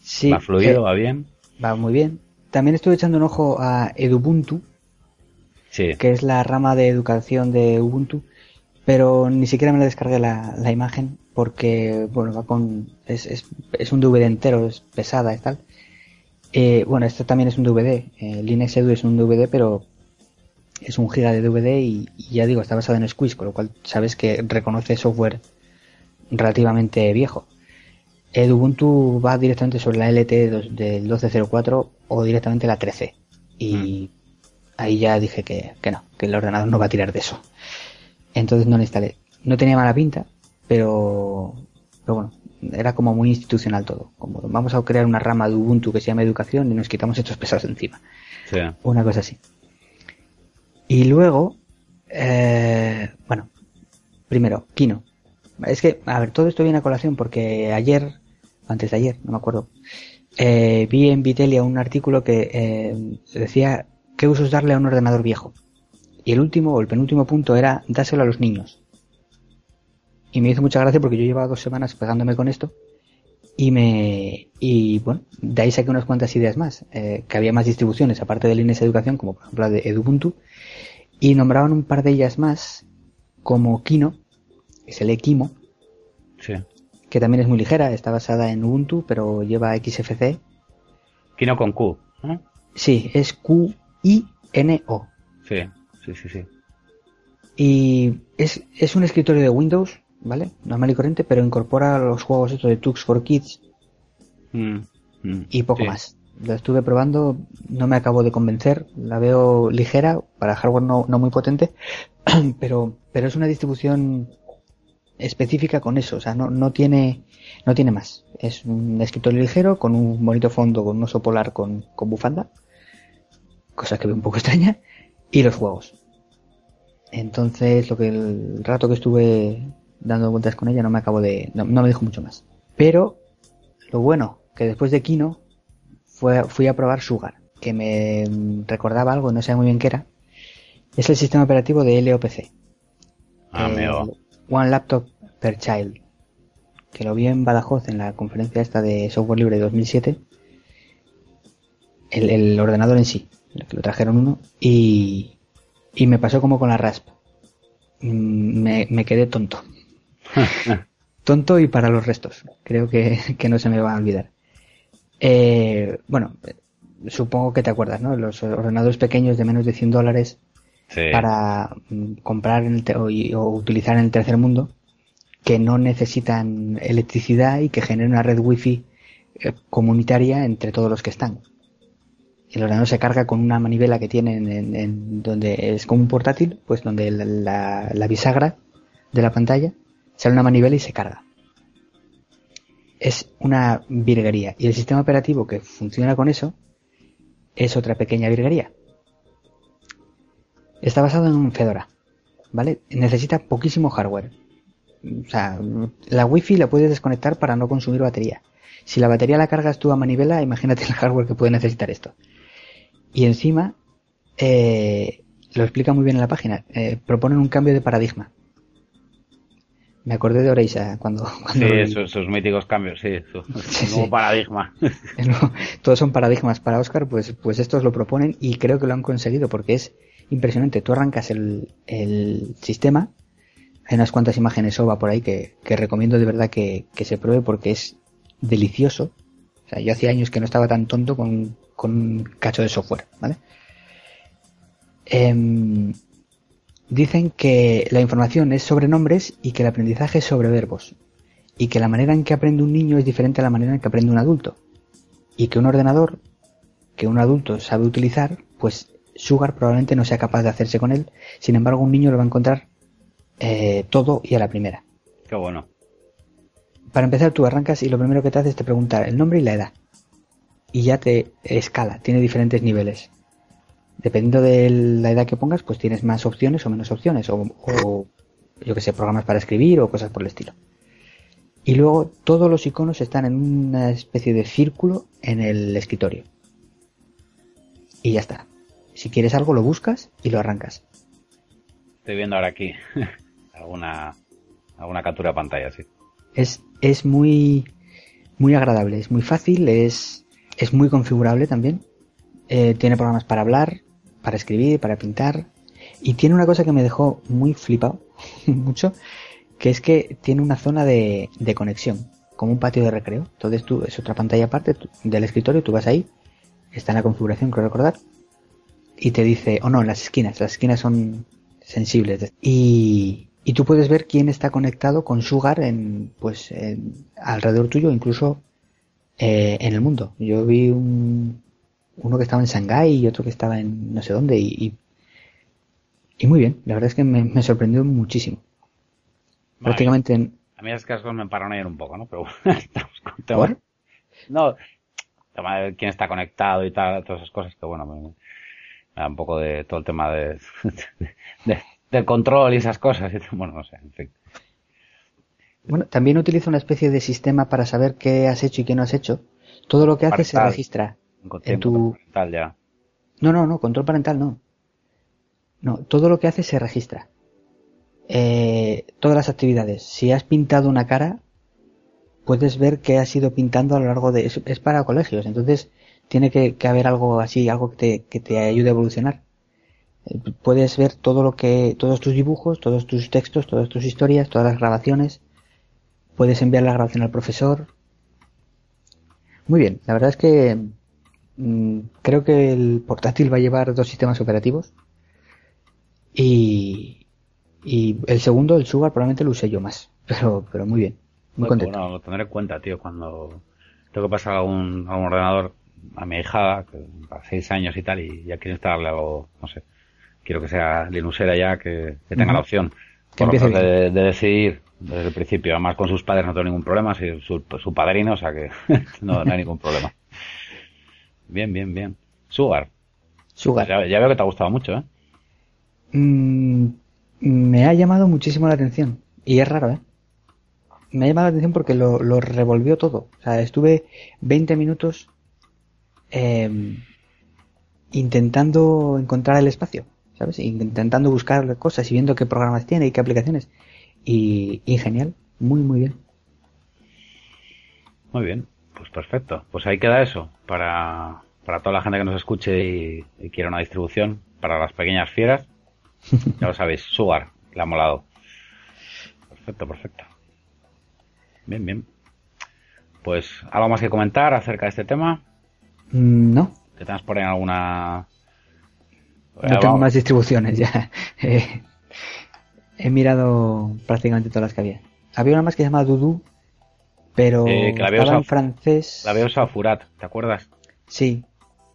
sí, va fluido, va bien. Va muy bien. También estuve echando un ojo a Edubuntu, que es la rama de educación de Ubuntu, pero ni siquiera me la descargué la, la imagen porque, bueno, va con, es, es, es, un DVD entero, es pesada y tal. Eh, bueno, esto también es un DVD, eh, Linux Edu es un DVD, pero es un giga de DVD y, ya digo, está basado en Squeeze, con lo cual sabes que reconoce software relativamente viejo. El Ubuntu va directamente sobre la LT del 1204 o directamente la 13 y mm ahí ya dije que, no, que el ordenador no va a tirar de eso. Entonces no lo instalé. No tenía mala pinta, pero, pero bueno, era como muy institucional todo. Como vamos a crear una rama de Ubuntu que se llama educación y nos quitamos estos pesados encima. Una cosa así. Y luego, eh, bueno, primero, Kino. Es que, a ver, todo esto viene a colación porque ayer, antes de ayer, no me acuerdo, eh, vi en Vitelia un artículo que eh, decía ¿qué uso es darle a un ordenador viejo? Y el último o el penúltimo punto era dárselo a los niños. Y me hizo mucha gracia porque yo llevaba dos semanas pegándome con esto y me y bueno de ahí saqué unas cuantas ideas más eh, que había más distribuciones aparte de líneas de educación como por ejemplo la de Edubuntu y nombraban un par de ellas más como Kino que es el Equimo sí. que también es muy ligera está basada en Ubuntu pero lleva XFC Kino con Q ¿no? sí es Q I-N-O. Sí, sí, sí, sí. Y es, es un escritorio de Windows, ¿vale? Normal y corriente, pero incorpora los juegos estos de Tux for Kids. Mm, mm, y poco más. la estuve probando, no me acabo de convencer, la veo ligera, para hardware no, no muy potente, pero, pero es una distribución específica con eso, o sea, no, no tiene, no tiene más. Es un escritorio ligero con un bonito fondo, con un oso polar con, con bufanda, cosa que veo un poco extraña, y los juegos. Entonces, lo que el rato que estuve dando vueltas con ella no me acabo de, no, no me dijo mucho más. Pero, lo bueno, que después de Kino, fue, fui a probar Sugar, que me recordaba algo, no sé muy bien qué era. Es el sistema operativo de LOPC. Ah, Eh, meo. One Laptop Per Child. Que lo vi en Badajoz en la conferencia esta de software libre de 2007. El, el ordenador en sí, que lo trajeron uno. Y, y me pasó como con la Rasp. Mm, Me, me quedé tonto. tonto y para los restos. Creo que, que no se me va a olvidar. Eh, bueno, supongo que te acuerdas, ¿no? Los ordenadores pequeños de menos de 100 dólares Sí. para mm, comprar en el te- o, y- o utilizar en el tercer mundo que no necesitan electricidad y que generen una red wifi eh, comunitaria entre todos los que están. El ordenador se carga con una manivela que tienen en, donde es como un portátil, pues donde la bisagra de la pantalla sale una manivela y se carga. Es una virguería. Y el sistema operativo que funciona con eso es otra pequeña virguería. Está basado en un Fedora, ¿vale? Necesita poquísimo hardware. O sea, la wifi la puedes desconectar para no consumir batería. Si la batería la cargas tú a manivela, imagínate el hardware que puede necesitar esto. Y encima, eh, lo explica muy bien en la página, eh, proponen un cambio de paradigma. Me acordé de Oreisa cuando... Sí, cuando lo leí. esos, esos míticos cambios, sí. Su, Sí, nuevo sí. paradigma. No, todos son paradigmas para Oscar, pues, pues estos lo proponen y creo que lo han conseguido porque es impresionante. Tú arrancas el, el sistema, hay unas cuantas imágenes OVA por ahí que, que recomiendo de verdad que, que se pruebe porque es delicioso. O sea, yo hacía años que no estaba tan tonto con, con un cacho de software, ¿vale? Em, dicen que la información es sobre nombres y que el aprendizaje es sobre verbos y que la manera en que aprende un niño es diferente a la manera en que aprende un adulto. Y que un ordenador que un adulto sabe utilizar, pues Sugar probablemente no sea capaz de hacerse con él. Sin embargo, un niño lo va a encontrar eh, todo y a la primera. Qué bueno. Para empezar, tú arrancas y lo primero que te hace es te preguntar el nombre y la edad. Y ya te escala, tiene diferentes niveles. Dependiendo de la edad que pongas, pues tienes más opciones o menos opciones. O, o yo que sé, programas para escribir o cosas por el estilo. Y luego todos los iconos están en una especie de círculo en el escritorio. Y ya está. Si quieres algo lo buscas y lo arrancas. Estoy viendo ahora aquí alguna, alguna captura de pantalla, sí. Es, es muy, muy agradable, es muy fácil, es, es muy configurable también. Eh, tiene programas para hablar, para escribir, para pintar. Y tiene una cosa que me dejó muy flipado, mucho, que es que tiene una zona de, de conexión, como un patio de recreo. Entonces tú, es otra pantalla aparte del escritorio, tú vas ahí, está en la configuración, creo recordar, y te dice, o no, en las esquinas, las esquinas son sensibles. Y, y tú puedes ver quién está conectado con Sugar en, pues, en- alrededor tuyo, incluso eh, en el mundo. Yo vi un, uno que estaba en Shanghái y otro que estaba en no sé dónde y, y, y muy bien. La verdad es que me, me sorprendió muchísimo. Vale. Prácticamente en, A mí esas cascos me paranoian un poco, ¿no? Pero bueno, estamos con temas. ¿Por? No, tema de quién está conectado y tal, todas esas cosas que bueno, me, me da un poco de todo el tema de, de- del control y esas cosas. y Bueno, no sé, en fin. Bueno, también utiliza una especie de sistema para saber qué has hecho y qué no has hecho. Todo lo que hace se Parental. registra. En tu- tal ya. No, no, no, control parental no. No, todo lo que hace se registra. Eh, todas las actividades. Si has pintado una cara, puedes ver qué has ido pintando a lo largo de... Es, es para colegios, entonces tiene que, que haber algo así, algo que te, que te ayude a evolucionar. Eh, Puedes ver todo lo que, todos tus dibujos, todos tus textos, todas tus historias, todas las grabaciones. Puedes enviar la grabación al profesor. Muy bien, la verdad es que mm, creo que el portátil va a llevar dos sistemas operativos. Y, y el segundo, el Sugar, probablemente lo usé yo más. Pero, pero muy bien. Muy contento. Bueno, lo tendré en cuenta, tío, cuando tengo que pasar a un, a un ordenador a mi hija, que a seis años y tal, y ya quiero instalarle algo, no sé, quiero que sea Linuxera ya, que, tenga la opción. por de, de, decidir desde el principio. Además, con sus padres no tengo ningún problema, soy su, su padrino, o sea que no, hay ningún problema. Bien, bien, bien. Sugar. Sugar. Ya, veo que te ha gustado mucho, ¿eh? Mm, me ha llamado muchísimo la atención. Y es raro, ¿eh? Me ha llamado la atención porque lo, revolvió todo. O sea, estuve 20 minutos em, intentando encontrar el espacio, ¿sabes? Intentando buscar cosas y viendo qué programas tiene y qué aplicaciones. Y, genial, muy, muy bien. Muy bien, pues perfecto. Pues ahí queda eso para, para toda la gente que nos escuche y, y quiera una distribución para las pequeñas fieras. Ya lo sabéis, Sugar, le ha molado. Perfecto, perfecto. Bien, bien. Pues, ¿algo más que comentar acerca de este tema? Mm, no. ¿Te tengas por ahí alguna...? No tengo más distribuciones ya. Eh, he mirado prácticamente todas las que había. Había una más que se llama Dudu, pero eh, que la estaba en francés. La había usado Furat, ¿te acuerdas? Sí.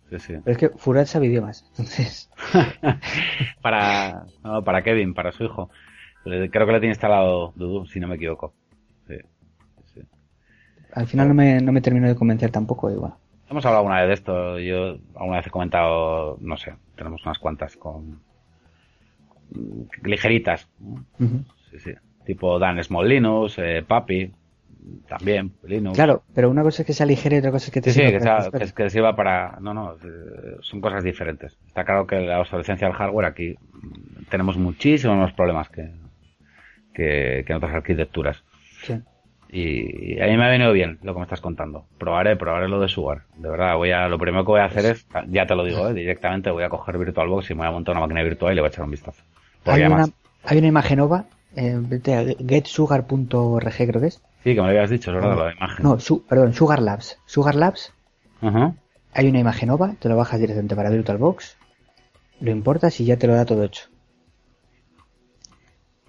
Sí, sí. Pero es que Furat sabe idiomas, entonces. para, no, para Kevin, para su hijo. Creo que le tiene instalado Dudu, si no me equivoco. Sí. Al final no me, no me terminó de convencer tampoco, igual. Hemos hablado alguna vez de esto. Yo alguna vez he comentado, no sé, tenemos unas cuantas con, ligeritas. Sí, sí. Tipo Dan Small Linux, eh, Papi, también Linux. Claro, pero una cosa es que sea ligera y otra cosa es que te sí, sirva sí, que, sea, que, sirva para... No, no, eh, son cosas diferentes. Está claro que la obsolescencia del hardware aquí tenemos muchísimos más problemas que, que, en otras arquitecturas. Sí. Y, a mí me ha venido bien lo que me estás contando. Probaré, probaré lo de Sugar. De verdad, voy a, lo primero que voy a hacer es, ya te lo digo, eh, directamente voy a coger VirtualBox y me voy a montar una máquina virtual y le voy a echar un vistazo. Hay una, hay una imagen nova, eh, getsugar.org creo que es. Sí, que me lo habías dicho, es verdad, la imagen. No, perdón, Sugar Labs. Sugar Labs. Hay una imagen nova, te lo bajas directamente para VirtualBox, lo importas y ya te lo da todo hecho.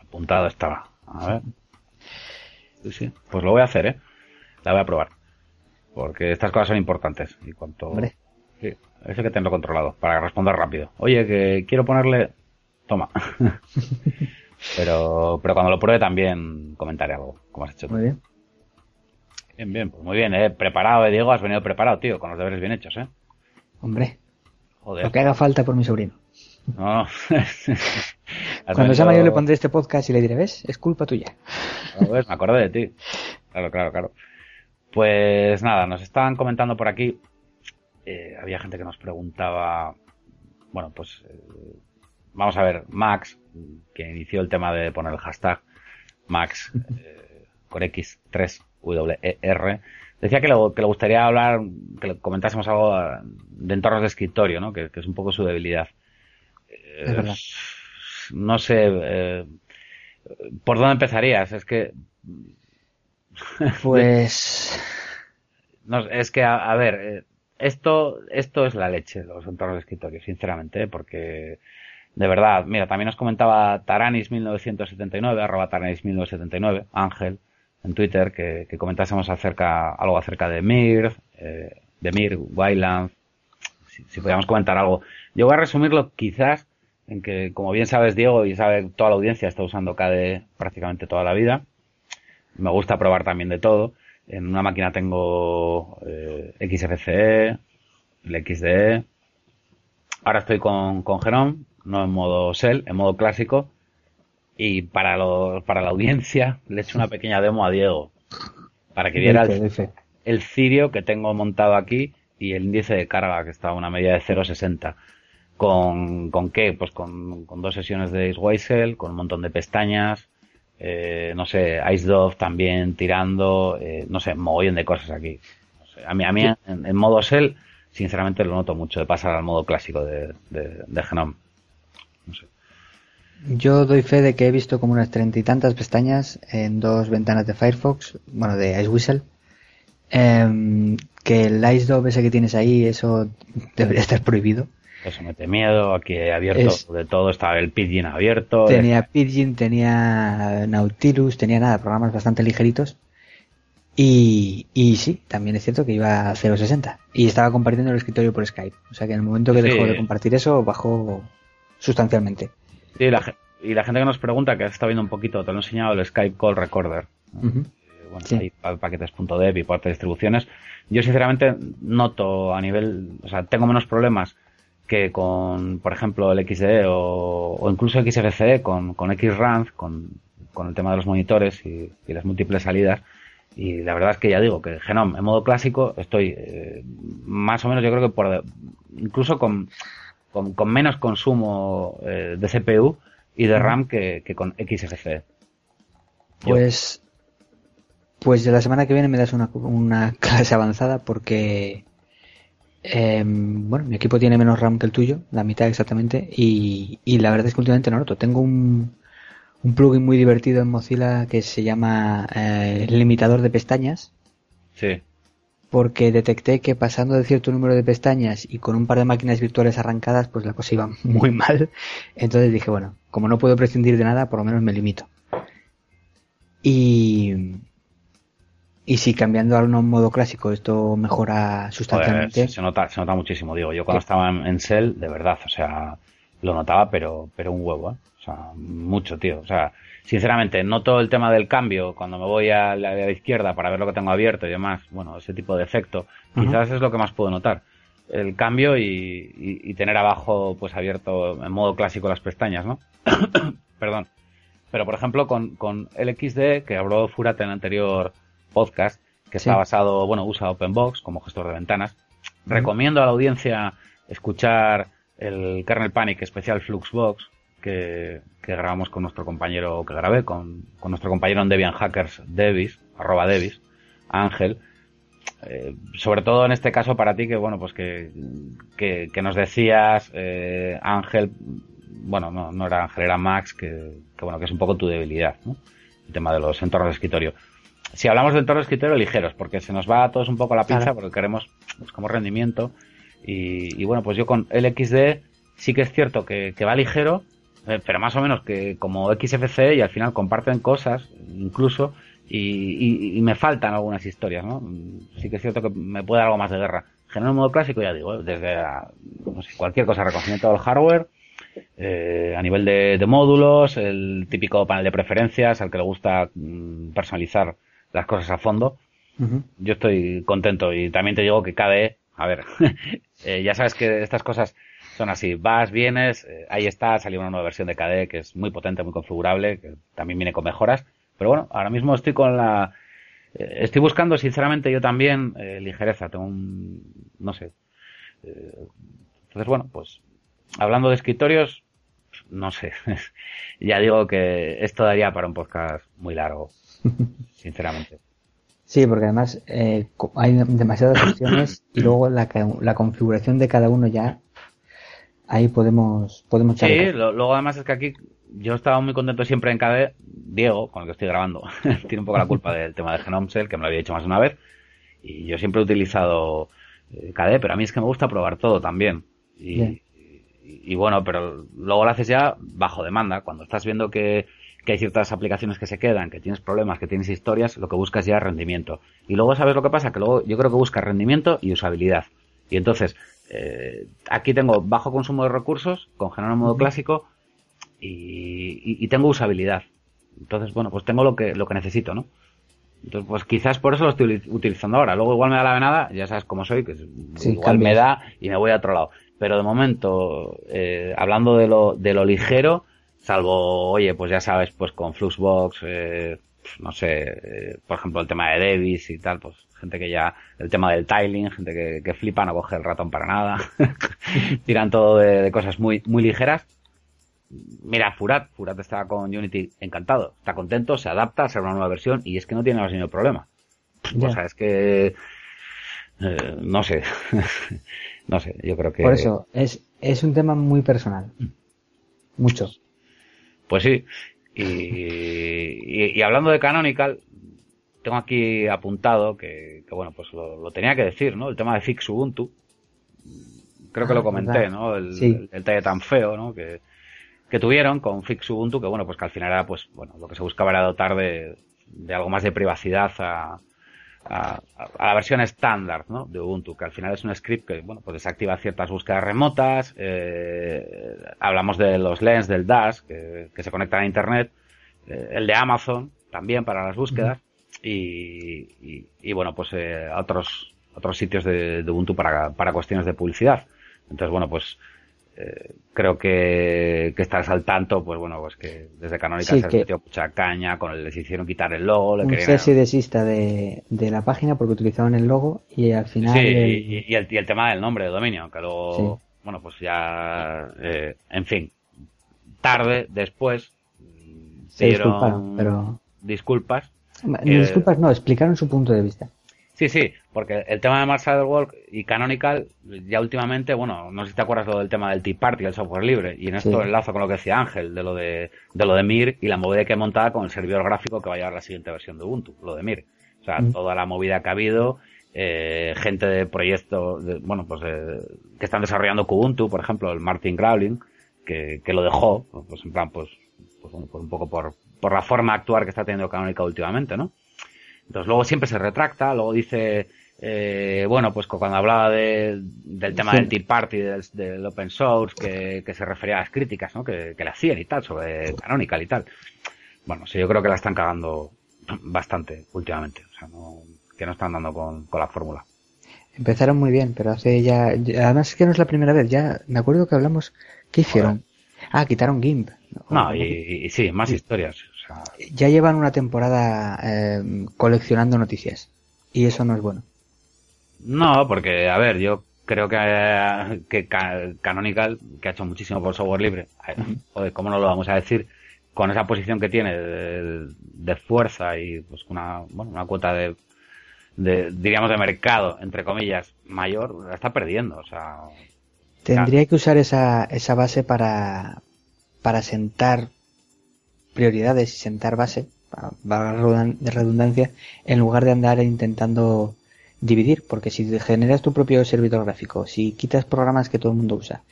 Apuntado estaba. A ver. Sí, sí. Pues lo voy a hacer, ¿eh? La voy a probar. Porque estas cosas son importantes. Y cuanto... Hombre. Sí, eso que tengo controlado, para responder rápido. Oye, que quiero ponerle toma. pero, pero cuando lo pruebe también comentaré algo, como has hecho. Muy bien. Bien, bien, pues muy bien, eh. Preparado, eh, Diego, has venido preparado, tío, con los deberes bien hechos, eh. Hombre. Joder. Lo que haga falta por mi sobrino. No. Cuando sea mayor le pondré este podcast y le diré, ¿ves? Es culpa tuya. No, me acordé de ti. Claro, claro, claro. Pues nada, nos estaban comentando por aquí. Eh, había gente que nos preguntaba, bueno, pues eh, vamos a ver, Max, que inició el tema de poner el hashtag Max eh, con X3WER, decía que le, que le gustaría hablar, que le comentásemos algo de entornos de escritorio, ¿no? Que, es un poco su debilidad. Eh, no sé, eh, ¿por dónde empezarías? Es que... Pues... no, es que, a, ver, eh, esto, esto es la leche, los entornos de escritorio, sinceramente, porque de verdad, mira, también nos comentaba Taranis1979, arroba Taranis1979, Ángel, en Twitter, que, comentásemos acerca, algo acerca de Mir, eh, de Mir, Wildland, si, si podíamos comentar algo. Yo voy a resumirlo quizás en que, como bien sabes Diego y sabe toda la audiencia, está usando KDE prácticamente toda la vida. Me gusta probar también de todo. En una máquina tengo eh, XFCE, el XDE. Ahora estoy con, con Genome, no en modo Shell, en modo clásico. Y para, lo, para la audiencia le he hecho una pequeña demo a Diego. Para que viera el, el cirio que tengo montado aquí y el índice de carga que está a una media de 0.60. ¿Con, ¿Con qué? Pues con, con dos sesiones de Iceweisel, con un montón de pestañas, eh, no sé, IceDove también tirando, eh, no sé, mogollón de cosas aquí. a mí, a mí en, modo Shell, sinceramente lo noto mucho de pasar al modo clásico de, de, Genome. No sé. Yo doy fe de que he visto como unas treinta y tantas pestañas en dos ventanas de Firefox, bueno, de Iceweasel. Eh, que el IceDove ese que tienes ahí, eso debería estar prohibido. Eso mete miedo, aquí he abierto de todo, estaba el Pidgin abierto. Tenía Pidgin, tenía Nautilus, tenía nada, programas bastante ligeritos. Y, y sí, también es cierto que iba a 0.60 y estaba compartiendo el escritorio por Skype. O sea que en el momento que dejó de compartir eso, bajó sustancialmente. Sí, la, y la gente que nos pregunta, que estado viendo un poquito, te lo he enseñado el Skype Call Recorder. Eh, bueno, hay paquetes.dev y parte de distribuciones. Yo sinceramente noto a nivel, o sea, tengo menos problemas que con, por ejemplo, el XDE o, o incluso XFCE con, con XRAND, con, con el tema de los monitores y, las múltiples salidas. Y la verdad es que ya digo que Genome en modo clásico estoy eh, más o menos, yo creo que por incluso con, con, menos consumo eh, de CPU y de RAM que, con XFCE. Pues, pues de la semana que viene me das una, una clase avanzada porque em, bueno, mi equipo tiene menos RAM que el tuyo, la mitad exactamente, y, y la verdad es que últimamente no noto. Tengo un, un plugin muy divertido en Mozilla que se llama eh, limitador de pestañas. Sí. Porque detecté que pasando de cierto número de pestañas y con un par de máquinas virtuales arrancadas, pues la cosa iba muy mal. Entonces dije, bueno, como no puedo prescindir de nada, por lo menos me limito. Y, y si cambiando a un modo clásico esto mejora sustancialmente. se, nota, se nota muchísimo, digo. Yo cuando estaba en, en Cell, de verdad, o sea, lo notaba, pero, pero un huevo, ¿eh? sea, mucho, tío. O sea, sinceramente, noto el tema del cambio cuando me voy a la, izquierda para ver lo que tengo abierto y demás. Bueno, ese tipo de efecto. Quizás es lo que más puedo notar. El cambio y, tener abajo, pues abierto en modo clásico las pestañas, ¿no? Perdón. Pero, por ejemplo, con, con el XD, que habló Furate en el anterior podcast, que está basado, bueno, usa OpenBox como gestor de ventanas. Recomiendo a la audiencia escuchar el Kernel Panic especial Fluxbox, que, grabamos con nuestro compañero, que grabé con, nuestro compañero en Debian Hackers, Devis, arroba Devis, Ángel. Eh, sobre todo en este caso para ti, que bueno, pues que, que, nos decías, eh, Ángel, bueno, no, no era Ángel, era Max, que, bueno, que es un poco tu debilidad, ¿no? El tema de los entornos de escritorio. Si hablamos de entornos de escritorio ligeros, porque se nos va a todos un poco la pinza, porque queremos, pues, como rendimiento, y, bueno, pues yo con el XD sí que es cierto que, que va ligero, eh, pero más o menos que como XFC y al final comparten cosas, incluso, y, me faltan algunas historias, ¿no? Sí que es cierto que me puede dar algo más de guerra. General modo clásico, ya digo, desde cualquier cosa, reconocimiento del hardware, eh, a nivel de, módulos, el típico panel de preferencias al que le gusta mm, personalizar las cosas a fondo. Yo estoy contento y también te digo que KDE, a ver, eh, ya sabes que estas cosas son así, vas, vienes, eh, ahí está, salió una nueva versión de KDE que es muy potente, muy configurable, que también viene con mejoras, pero bueno, ahora mismo estoy con la... Eh, estoy buscando, sinceramente, yo también eh, ligereza, tengo un... no sé. entonces, bueno, pues hablando de escritorios, no sé, ya digo que esto daría para un podcast muy largo, sinceramente. Sí, porque además hay demasiadas opciones y luego la, la configuración de cada uno ya ahí podemos podemos Sí, luego además es que aquí yo estaba muy contento siempre en KDE, Diego, con el que estoy grabando, tiene un poco la culpa del tema de Genome Cell, que me lo había dicho más de una vez, y yo siempre he utilizado eh, KDE, pero a mí es que me gusta probar todo también. Y, y, bueno, pero luego lo haces ya bajo demanda, cuando estás viendo que, que hay ciertas aplicaciones que se quedan, que tienes problemas, que tienes historias, lo que buscas ya es rendimiento. Y luego sabes lo que pasa, que luego yo creo que buscas rendimiento y usabilidad. Y entonces, eh, aquí tengo bajo consumo de recursos, con en modo clásico, y, tengo usabilidad. Entonces, bueno, pues tengo lo que, lo que necesito, ¿no? Entonces, pues quizás por eso lo estoy utilizando ahora. Luego igual me da la venada, ya sabes cómo soy, que igual me da y me voy a otro lado. Pero de momento, eh, hablando de lo, de lo ligero, salvo, oye, pues ya sabes, pues con Fluxbox, eh, no sé, eh, por ejemplo, el tema de Davis y tal, pues gente que ya, el tema del tiling, gente que, que flipa, no coge el ratón para nada, tiran todo de, cosas muy, muy ligeras. Mira, Furat, Furat está con Unity encantado, está contento, se adapta, a ser una nueva versión y es que no tiene más ningún problema. O sea, es que, eh, no sé, no sé, yo creo que... Por eso, es, es un tema muy personal. Mucho. Pues sí, y, y, hablando de Canonical, tengo aquí apuntado que, bueno, pues lo, tenía que decir, ¿no? El tema de Fix Ubuntu. Creo que lo ah, comenté, ¿no? El, el, talle tan feo, ¿no? Que, que tuvieron con Fix Ubuntu, que bueno, pues que al final era, pues, bueno, lo que se buscaba era dotar de, de algo más de privacidad a, a, la versión estándar ¿no? de Ubuntu, que al final es un script que bueno, pues desactiva ciertas búsquedas remotas. Eh, hablamos de los lens del Dash que, se conectan a Internet, eh, el de Amazon también para las búsquedas y, y, bueno, pues eh, otros otros sitios de, de Ubuntu para, para cuestiones de publicidad. Entonces, bueno, pues eh, creo que, que estás al tanto, pues bueno, pues que desde Canonical se ha metido mucha caña, con el, les hicieron quitar el logo. Le un cese desista de, de la página porque utilizaban el logo y al final... Sí, y, el, y el tema del nombre de dominio, que luego, bueno, pues ya, eh, en fin, tarde, después, se disculparon, pero... disculpas. disculpas, no, explicaron su punto de vista. Sí, sí, porque el tema de Marshall Walk y Canonical, ya últimamente, bueno, no sé si te acuerdas lo del tema del Tea Party, el software libre, y en esto enlazo con lo que decía Ángel, de lo de, de lo de Mir y la movida que he montado con el servidor gráfico que va a llevar la siguiente versión de Ubuntu, lo de Mir. O sea, mm. toda la movida que ha habido, eh, gente de proyectos, bueno, pues que están desarrollando Kubuntu, por ejemplo, el Martin Growling, que, que lo dejó, pues en plan, pues, pues, pues un poco por, por la forma de actuar que está teniendo Canonical últimamente, ¿no? Entonces luego siempre se retracta, luego dice, eh, bueno, pues cuando hablaba de, del tema del Tea Party, del, open source, que, que, se refería a las críticas, ¿no? Que, que le hacían y tal, sobre Canonical y tal. Bueno, sí, yo creo que la están cagando bastante últimamente, o sea, no, que no están dando con, con la fórmula. Empezaron muy bien, pero hace ya, además es que no es la primera vez, ya me acuerdo que hablamos, ¿qué hicieron? Ah, quitaron GIMP. No, y, y, sí, más historias. Ya llevan una temporada eh, coleccionando noticias y eso no es bueno. No, porque, a ver, yo creo que, que Canonical, que ha hecho muchísimo por software libre, joder, ¿cómo no lo vamos a decir? Con esa posición que tiene de, fuerza y pues una, bueno, una cuota de, de, diríamos, de mercado, entre comillas, mayor, la está perdiendo, o sea... Tendría que usar esa, esa base para, para sentar prioridades y sentar base, para de redundancia, en lugar de andar intentando dividir, porque si generas tu propio servidor gráfico, si quitas programas que todo el mundo usa,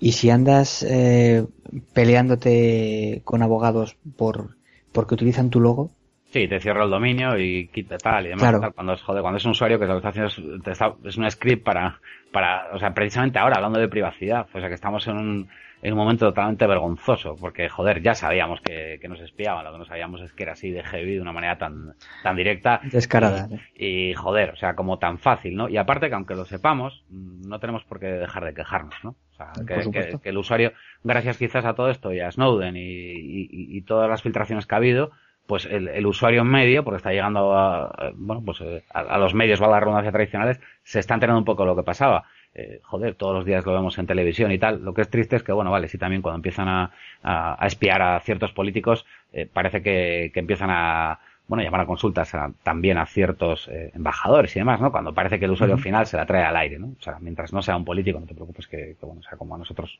y si andas eh, peleándote con abogados por porque utilizan tu logo, Sí, te cierra el dominio y quita tal y demás. cuando es joder, cuando es un usuario que lo que está haciendo es, es un script para, para, o sea, precisamente ahora hablando de privacidad, o sea que estamos en un, en un momento totalmente vergonzoso, porque joder, ya sabíamos que, que nos espiaban, lo que no sabíamos es que era así de heavy de una manera tan, tan directa. Descarada. Y, joder, o sea, como tan fácil, ¿no? Y aparte que aunque lo sepamos, no tenemos por qué dejar de quejarnos, ¿no? O sea, que, que, el usuario, gracias quizás a todo esto y a Snowden y, y, y todas las filtraciones que ha habido, pues el, el, usuario en medio, porque está llegando a, bueno, pues eh, a, a los medios, va la redundancia tradicionales, se está enterando un poco lo que pasaba eh, joder, todos los días lo vemos en televisión y tal. Lo que es triste es que, bueno, vale, sí también cuando empiezan a, a, espiar a ciertos políticos, eh, parece que, que, empiezan a, bueno, llamar a consultas también a ciertos eh, embajadores y demás, ¿no? Cuando parece que el usuario final se la trae al aire, ¿no? O sea, mientras no sea un político, no te preocupes que, que bueno, o sea, como a nosotros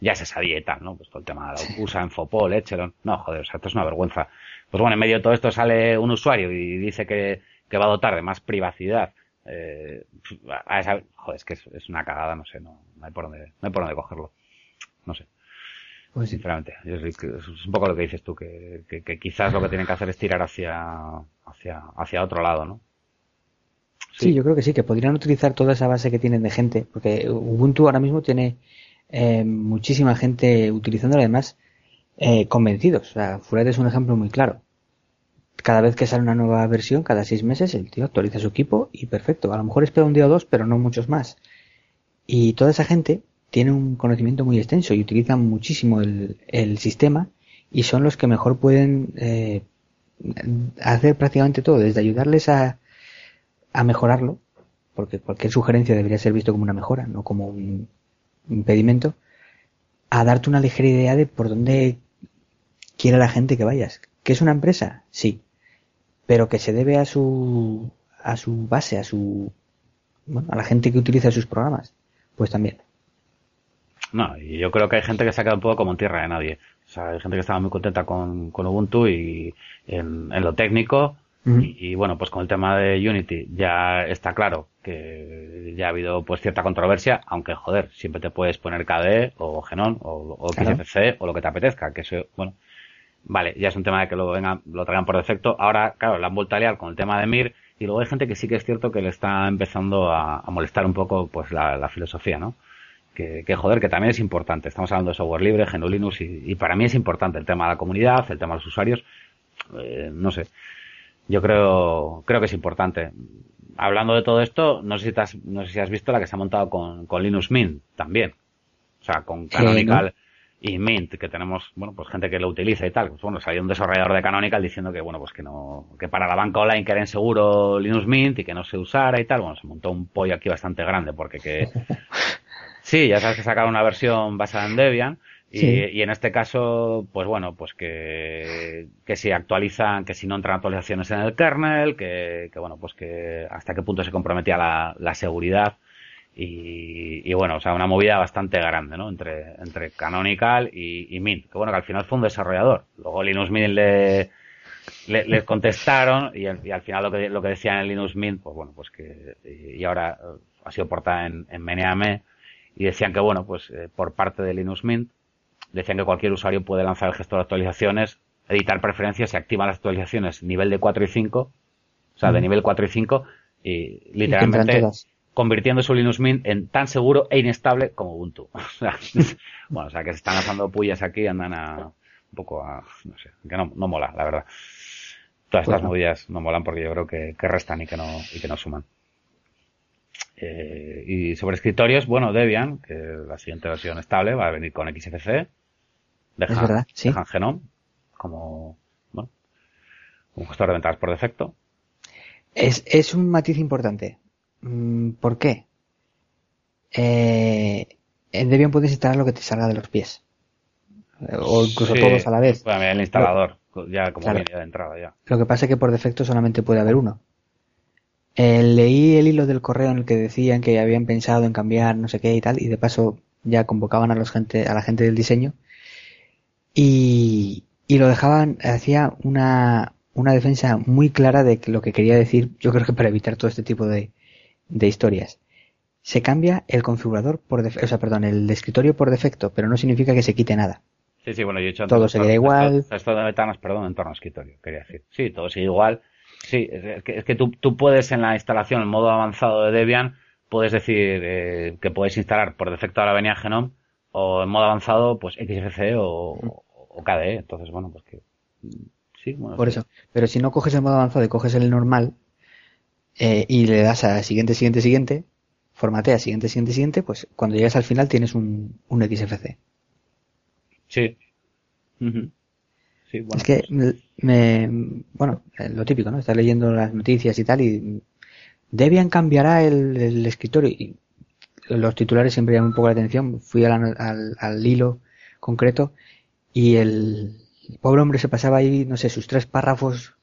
ya se sabía y tal, ¿no? Pues todo el tema de la USA, Enfopol, Echelon. No, joder, o sea, esto es una vergüenza. Pues bueno, en medio de todo esto sale un usuario y dice que, que va a dotar de más privacidad eh, a esa, joder, es que es, una cagada, no sé, no, no, hay por dónde, no hay por dónde cogerlo. No sé. Pues sinceramente, es, un poco lo que dices tú, que, que, quizás lo que tienen que hacer es tirar hacia, hacia, hacia otro lado, ¿no? Sí. yo creo que sí, que podrían utilizar toda esa base que tienen de gente, porque Ubuntu ahora mismo tiene eh, muchísima gente utilizándolo además eh, convencidos. O sea, Furet es un ejemplo muy claro cada vez que sale una nueva versión, cada seis meses, el tío actualiza su equipo y perfecto. A lo mejor espera un día o dos, pero no muchos más. Y toda esa gente tiene un conocimiento muy extenso y utilizan muchísimo el, el sistema y son los que mejor pueden eh, hacer prácticamente todo, desde ayudarles a, a mejorarlo, porque cualquier sugerencia debería ser visto como una mejora, no como un impedimento, a darte una ligera idea de por dónde quiere la gente que vayas. ¿Que es una empresa? Sí pero que se debe a su a su base, a su bueno, a la gente que utiliza sus programas, pues también. No, y yo creo que hay gente que se ha quedado un poco como en tierra de nadie. O sea, hay gente que estaba muy contenta con, con Ubuntu y en, en lo técnico. y, bueno, pues con el tema de Unity ya está claro que ya ha habido pues cierta controversia, aunque joder, siempre te puedes poner KDE o Genon o, o XFC o lo que te apetezca, que eso, bueno, Vale, ya es un tema de que lo, vengan, lo traigan por defecto. Ahora, claro, la han vuelto a liar con el tema de Mir y luego hay gente que sí que es cierto que le está empezando a, molestar un poco pues la, filosofía, ¿no? Que, joder, que también es importante. Estamos hablando de software libre, GNU Linux, y, para mí es importante el tema de la comunidad, el tema de los usuarios. Eh, no sé. Yo creo, creo que es importante. Hablando de todo esto, no sé si, has, no sé si has visto la que se ha montado con, con Linux Mint también. O sea, con Canonical y Mint, que tenemos, bueno, pues gente que lo utiliza y tal. Pues bueno, salió un desarrollador de Canonical diciendo que, bueno, pues que no, que para la banca online que era inseguro Linux Mint y que no se usara y tal. Bueno, se montó un pollo aquí bastante grande porque que, sí, ya sabes que sacaron una versión basada en Debian. Y, y, en este caso, pues bueno, pues que, que si actualizan, que si no entran actualizaciones en el kernel, que, que bueno, pues que hasta qué punto se comprometía la, la seguridad y, bueno, o sea, una movida bastante grande, ¿no? Entre, entre Canonical y, Mint. Que bueno, que al final fue un desarrollador. Luego Linux Mint le, le, contestaron y, al final lo que, lo que decían en Linux Mint, pues bueno, pues que, y ahora eh, ha sido portada en, en Meneame y decían que bueno, pues eh, por parte de Linux Mint, decían que cualquier usuario puede lanzar el gestor de actualizaciones, editar preferencias y activar las actualizaciones nivel de 4 y 5, o sea, de nivel 4 y 5, y literalmente convirtiendo su Linux Mint en tan seguro e inestable como Ubuntu. bueno, o sea, que se están haciendo pullas aquí y andan a, un poco a, no sé, que no, no mola, la verdad. Todas estas movidas no molan porque yo creo que, que restan y que no, y que no suman. Eh, y sobre escritorios, bueno, Debian, que la siguiente versión estable va a venir con XFC. Deja, es verdad, sí. Dejan Genome como, bueno, un gestor de ventanas por defecto. Es, es un matiz importante. Mm, ¿Por qué? Eh, en Debian puedes instalar lo que te salga de los pies. O incluso todos a la vez. el instalador, ya como de entrada ya. Lo que pasa es que por defecto solamente puede haber uno. Eh, leí el hilo del correo en el que decían que habían pensado en cambiar no sé qué y tal, y de paso ya convocaban a los gente, a la gente del diseño. Y, y lo dejaban, hacía una, una defensa muy clara de lo que quería decir, yo creo que para evitar todo este tipo de, de historias. Se cambia el configurador por defecto, o sea, perdón, el escritorio por defecto, pero no significa que se quite nada. Sí, sí, bueno, yo he hecho Todo seguirá igual. Esto, de ventanas, perdón, entorno escritorio, quería decir. Sí, todo sigue igual. Sí, es que, es que tú, tú, puedes en la instalación, en modo avanzado de Debian, puedes decir eh, que puedes instalar por defecto a la avenida Genome o en modo avanzado, pues XFCE o, o KDE. Entonces, bueno, pues que. Sí, bueno. Por eso. Pero si no coges el modo avanzado y coges el normal, eh, y le das a siguiente, siguiente, siguiente, formatea siguiente, siguiente, siguiente, pues cuando llegas al final tienes un, un XFC. Sí. sí bueno, es que pues. me, bueno, lo típico, ¿no? Estás leyendo las noticias y tal y Debian cambiará el, el escritorio y los titulares siempre llaman un poco la atención. Fui al, al, al hilo concreto y el, el pobre hombre se pasaba ahí, no sé, sus tres párrafos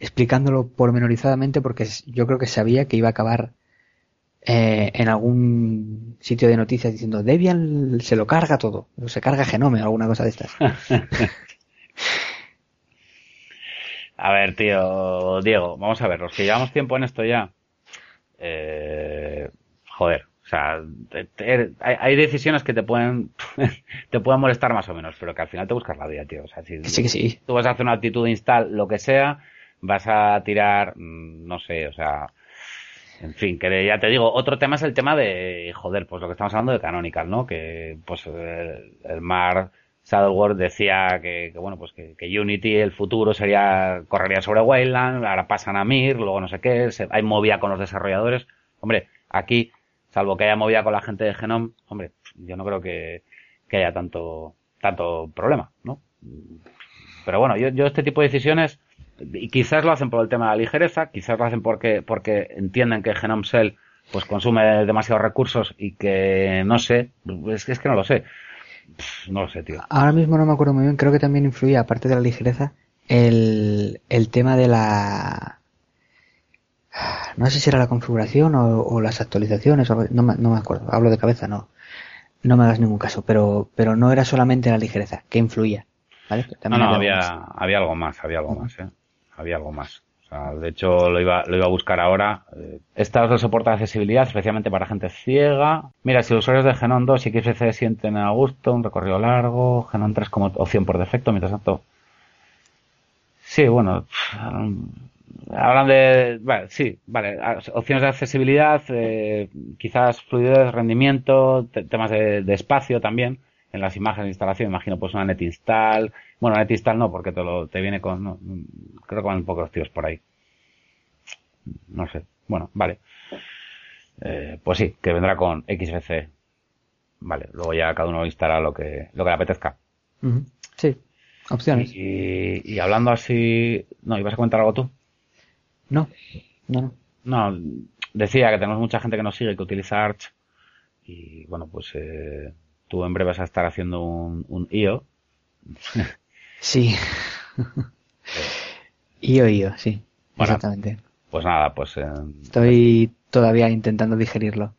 explicándolo pormenorizadamente porque yo creo que sabía que iba a acabar eh, en algún sitio de noticias diciendo Debian se lo carga todo, o se carga Genome o alguna cosa de estas. a ver, tío, Diego, vamos a ver, los que llevamos tiempo en esto ya, eh, joder, o sea, hay, decisiones que te pueden te pueden molestar más o menos, pero que al final te buscas la vida, tío. O sea, si sí, que sí. tú vas a hacer una actitud de install, lo que sea, vas a tirar, mm, no sé, o sea, en fin, que ya te digo, otro tema es el tema de, joder, pues lo que estamos hablando de Canonical, ¿no? Que, pues, el, Mar Saddleworth decía que, bueno, pues que, Unity, el futuro sería, correría sobre Wayland, ahora pasan a Mir, luego no sé qué, hay movida con los desarrolladores. Hombre, aquí, salvo que haya movida con la gente de Genome, hombre, yo no creo que, que haya tanto, tanto problema, ¿no? Pero bueno, yo, yo este tipo de decisiones, y quizás lo hacen por el tema de la ligereza, quizás lo hacen porque, porque entienden que Genome Cell pues consume demasiados recursos y que no sé, es que, es que no lo sé. no lo sé, tío. Ahora mismo no me acuerdo muy bien, creo que también influía, aparte de la ligereza, el, el tema de la... No sé si era la configuración o, las actualizaciones, o, no, me, no me acuerdo, hablo de cabeza, no. No me hagas ningún caso, pero, pero no era solamente la ligereza, que influía. ¿vale? no, no, había, había algo más, había algo más, ¿eh? Había algo más. O sea, de hecho, lo iba, lo iba a buscar ahora. Eh, esta os soporta accesibilidad, especialmente para gente ciega. Mira, si los usuarios de Genon 2 y XFC sienten a gusto, un recorrido largo, Genon 3 como opción por defecto, mientras tanto. Sí, bueno, hablan de, vale, sí, vale, opciones de accesibilidad, eh, quizás fluidez, rendimiento, temas de, espacio también en las imágenes de instalación. Imagino pues una NetInstall, bueno, NetInstall no, porque te lo te viene con, no, creo que van un poco los tíos por ahí. No sé, bueno, vale. Eh, pues sí, que vendrá con XVC. Vale, luego ya cada uno instala lo que, lo que le apetezca. Sí, opciones. Y, hablando así, no, ¿ibas a comentar algo tú? No, no, no. No, decía que tenemos mucha gente que nos sigue que utiliza Arch y bueno, pues eh, tú en breve vas a estar haciendo un, un IO. sí. IO, IO, sí. exactamente. Pues nada, pues... Eh, Estoy todavía intentando digerirlo.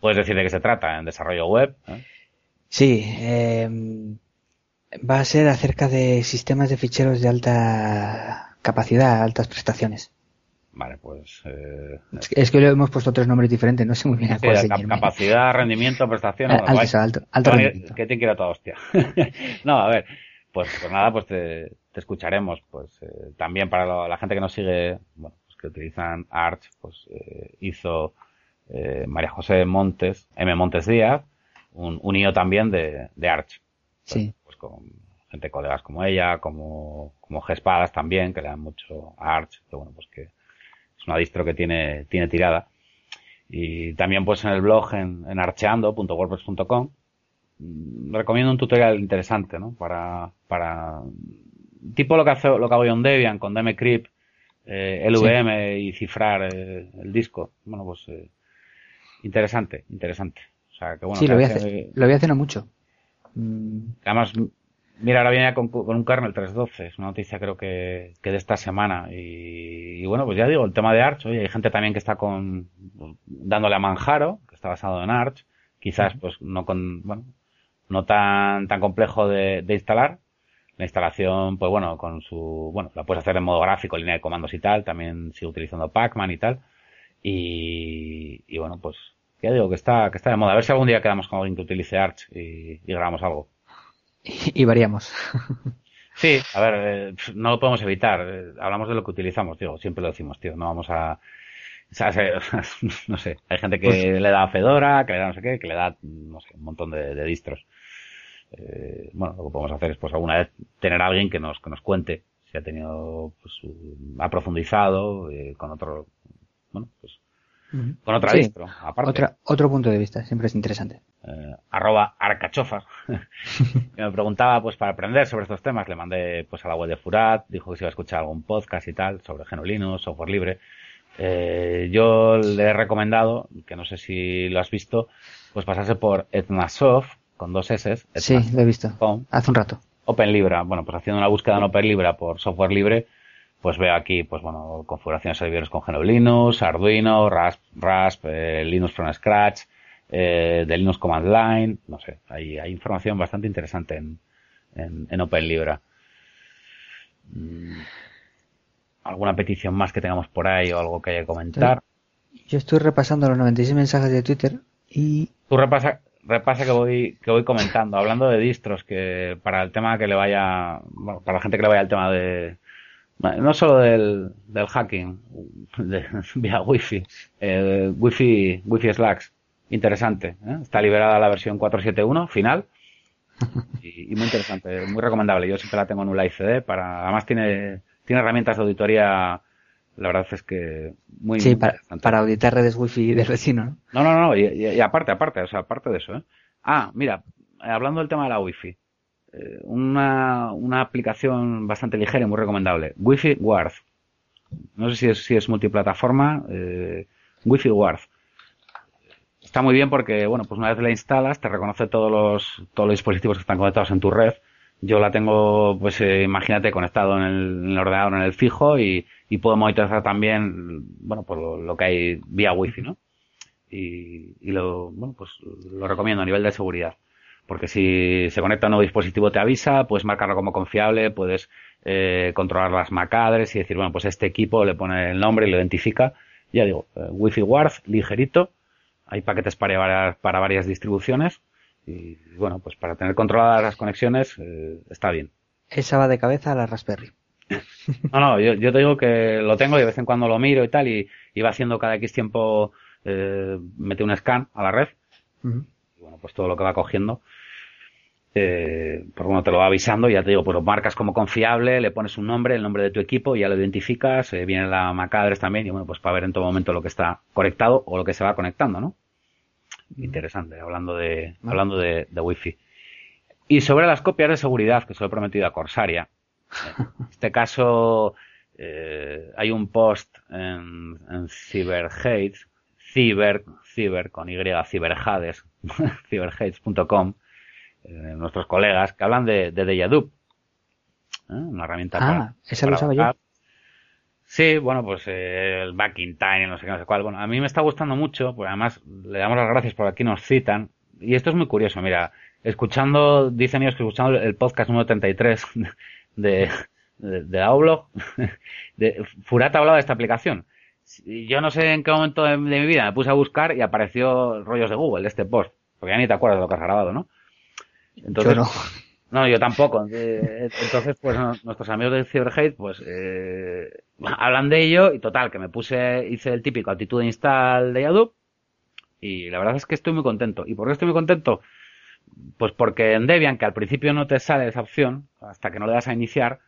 ¿Puedes decir de qué se trata en desarrollo web? ¿eh? Sí, eh, va a ser acerca de sistemas de ficheros de alta capacidad, altas prestaciones. Vale, pues. Eh, es, que, le hemos puesto tres nombres diferentes, no sé muy bien a cuál sí, Capacidad, rendimiento, prestaciones. alto, alto, rendimiento. Que te quiero toda hostia. no, a ver, pues, pues nada, pues te, escucharemos. Pues también para la gente que nos sigue, bueno, que utilizan Arch, pues eh, hizo eh, María José Montes, M. Montes Díaz, un, un IO también de, de Arch. Sí. Pues, con gente colegas como ella, como, como Gespadas también, que le dan mucho a Arch, que bueno, pues que es una distro que tiene, tiene tirada. Y también pues en el blog en, en archeando.wordpress.com mm, recomiendo un tutorial interesante, ¿no? Para, para, tipo lo que hace, lo que hago yo en Debian con DMCrypt eh, LVM y cifrar eh, el disco. Bueno, pues eh, interesante, interesante. O sea, que bueno, sí, lo voy, a hacer, lo voy haciendo mucho. Mm. Además, mira, ahora viene con, un kernel 3.12, es una noticia creo que, que de esta semana. Y, bueno, pues ya digo, el tema de Arch, oye, hay gente también que está con dándole a Manjaro, que está basado en Arch, quizás pues no con, bueno, no tan, tan complejo de instalar, la instalación, pues bueno, con su, bueno, la puedes hacer en modo gráfico, línea de comandos y tal, también sigue utilizando Pacman y tal. Y, y bueno, pues ya digo que está, que está de moda. A ver si algún día quedamos con alguien que utilice Arch y, grabamos algo. Y, variamos. Sí, a ver, eh, no lo podemos evitar. Eh, hablamos de lo que utilizamos, digo, siempre lo decimos, tío. No vamos a, no sé, hay gente que pues le da Fedora, que le da no sé qué, que le da, no sé, un montón de, de distros eh, bueno, lo que podemos hacer es pues alguna vez tener a alguien que nos, que nos cuente si ha tenido, pues, ha profundizado eh, con otro, bueno, pues, con otra distro, aparte. otro punto de vista, siempre es interesante. Eh, arroba arcachofas, que me preguntaba, pues, para aprender sobre estos temas, le mandé, pues, a la web de Furat, dijo que se iba a escuchar algún podcast y tal, sobre Genolino, software libre. Eh, yo le he recomendado, que no sé si lo has visto, pues pasarse por Etnasoft, con dos S. Sí, lo he visto. Hace un rato. Open Libra. Bueno, pues haciendo una búsqueda en Open Libra por software libre, pues veo aquí, pues bueno, configuraciones de servidores con GNU Linux, Arduino, Rasp, Rasp eh, Linux from Scratch, eh, de Linux Command Line, no sé, hay, hay información bastante interesante en, en, Open Libra. Mm, ¿Alguna petición más que tengamos por ahí o algo que haya que comentar? Yo estoy repasando los 96 mensajes de Twitter y... Tú repasa, repasa que voy, que voy comentando, hablando de distros, que para el tema que le vaya, bueno, para la gente que le vaya el tema de, no solo del, del hacking de, vía wifi, eh, wifi, wifi slacks, interesante, ¿eh? está liberada la versión 471 final y, muy interesante, muy recomendable. Yo siempre la tengo en un live CD para, además tiene, tiene herramientas de auditoría la verdad es que muy sí para, para, auditar redes wifi del vecino no no no, no y, aparte aparte o sea aparte de eso ¿eh? ah mira hablando del tema de la wifi una, una aplicación bastante ligera y muy recomendable wifi Ward no sé si es si es multiplataforma eh, wifi Ward está muy bien porque bueno pues una vez la instalas te reconoce todos los todos los dispositivos que están conectados en tu red yo la tengo, pues eh, imagínate, conectado en el, en el, ordenador, en el fijo y, y puedo monitorizar también, bueno, pues lo, que hay vía wifi, ¿no? Y, y, lo, bueno, pues lo recomiendo a nivel de seguridad. Porque si se conecta a un nuevo dispositivo te avisa, puedes marcarlo como confiable, puedes eh, controlar las macadres y decir, bueno, pues este equipo le pone el nombre y lo identifica. Ya digo, eh, Wi-Fi Ward, ligerito. Hay paquetes para, para varias distribuciones y bueno, pues para tener controladas las conexiones eh, está bien. Esa va de cabeza a la Raspberry. No, no, yo, yo, te digo que lo tengo y de vez en cuando lo miro y tal, y, iba va haciendo cada X tiempo, eh, mete un scan a la red, y bueno, pues todo lo que va cogiendo, eh, pues bueno, te lo va avisando ya te digo, pues lo marcas como confiable, le pones un nombre, el nombre de tu equipo, ya lo identificas, eh, viene la MAC también, y bueno, pues para ver en todo momento lo que está conectado o lo que se va conectando, ¿no? Interesante, hablando de, hablando de, de Wi-Fi. Y sobre las copias de seguridad que se lo he prometido a Corsaria. En este caso, eh, hay un post en, en CyberHate, Ciber, Ciber, con Y, Ciberhades, ciberhates.com, eh, nuestros colegas que hablan de, de Deyadup, ¿eh? una herramienta ah, esa lo usaba yo. Sí, bueno, pues eh, el back in time, no sé qué, no sé cuál. Bueno, a mí me está gustando mucho, porque además le damos las gracias por aquí nos citan. Y esto es muy curioso, mira, escuchando, dicen ellos que escuchando el podcast número 33 de, de, de Aublog, de, Furata hablaba de esta aplicación. Yo no sé en qué momento de, mi vida me puse a buscar y apareció rollos de Google, de este post. Porque ya ni te acuerdas de lo que has grabado, ¿no? Entonces, yo no. No, yo tampoco. Entonces, pues nuestros amigos de CyberHate, pues eh, hablan de ello y total, que me puse, hice el típico actitud de install de Yadup y la verdad es que estoy muy contento. ¿Y por qué estoy muy contento? Pues porque en Debian, que al principio no te sale esa opción, hasta que no le das a iniciar,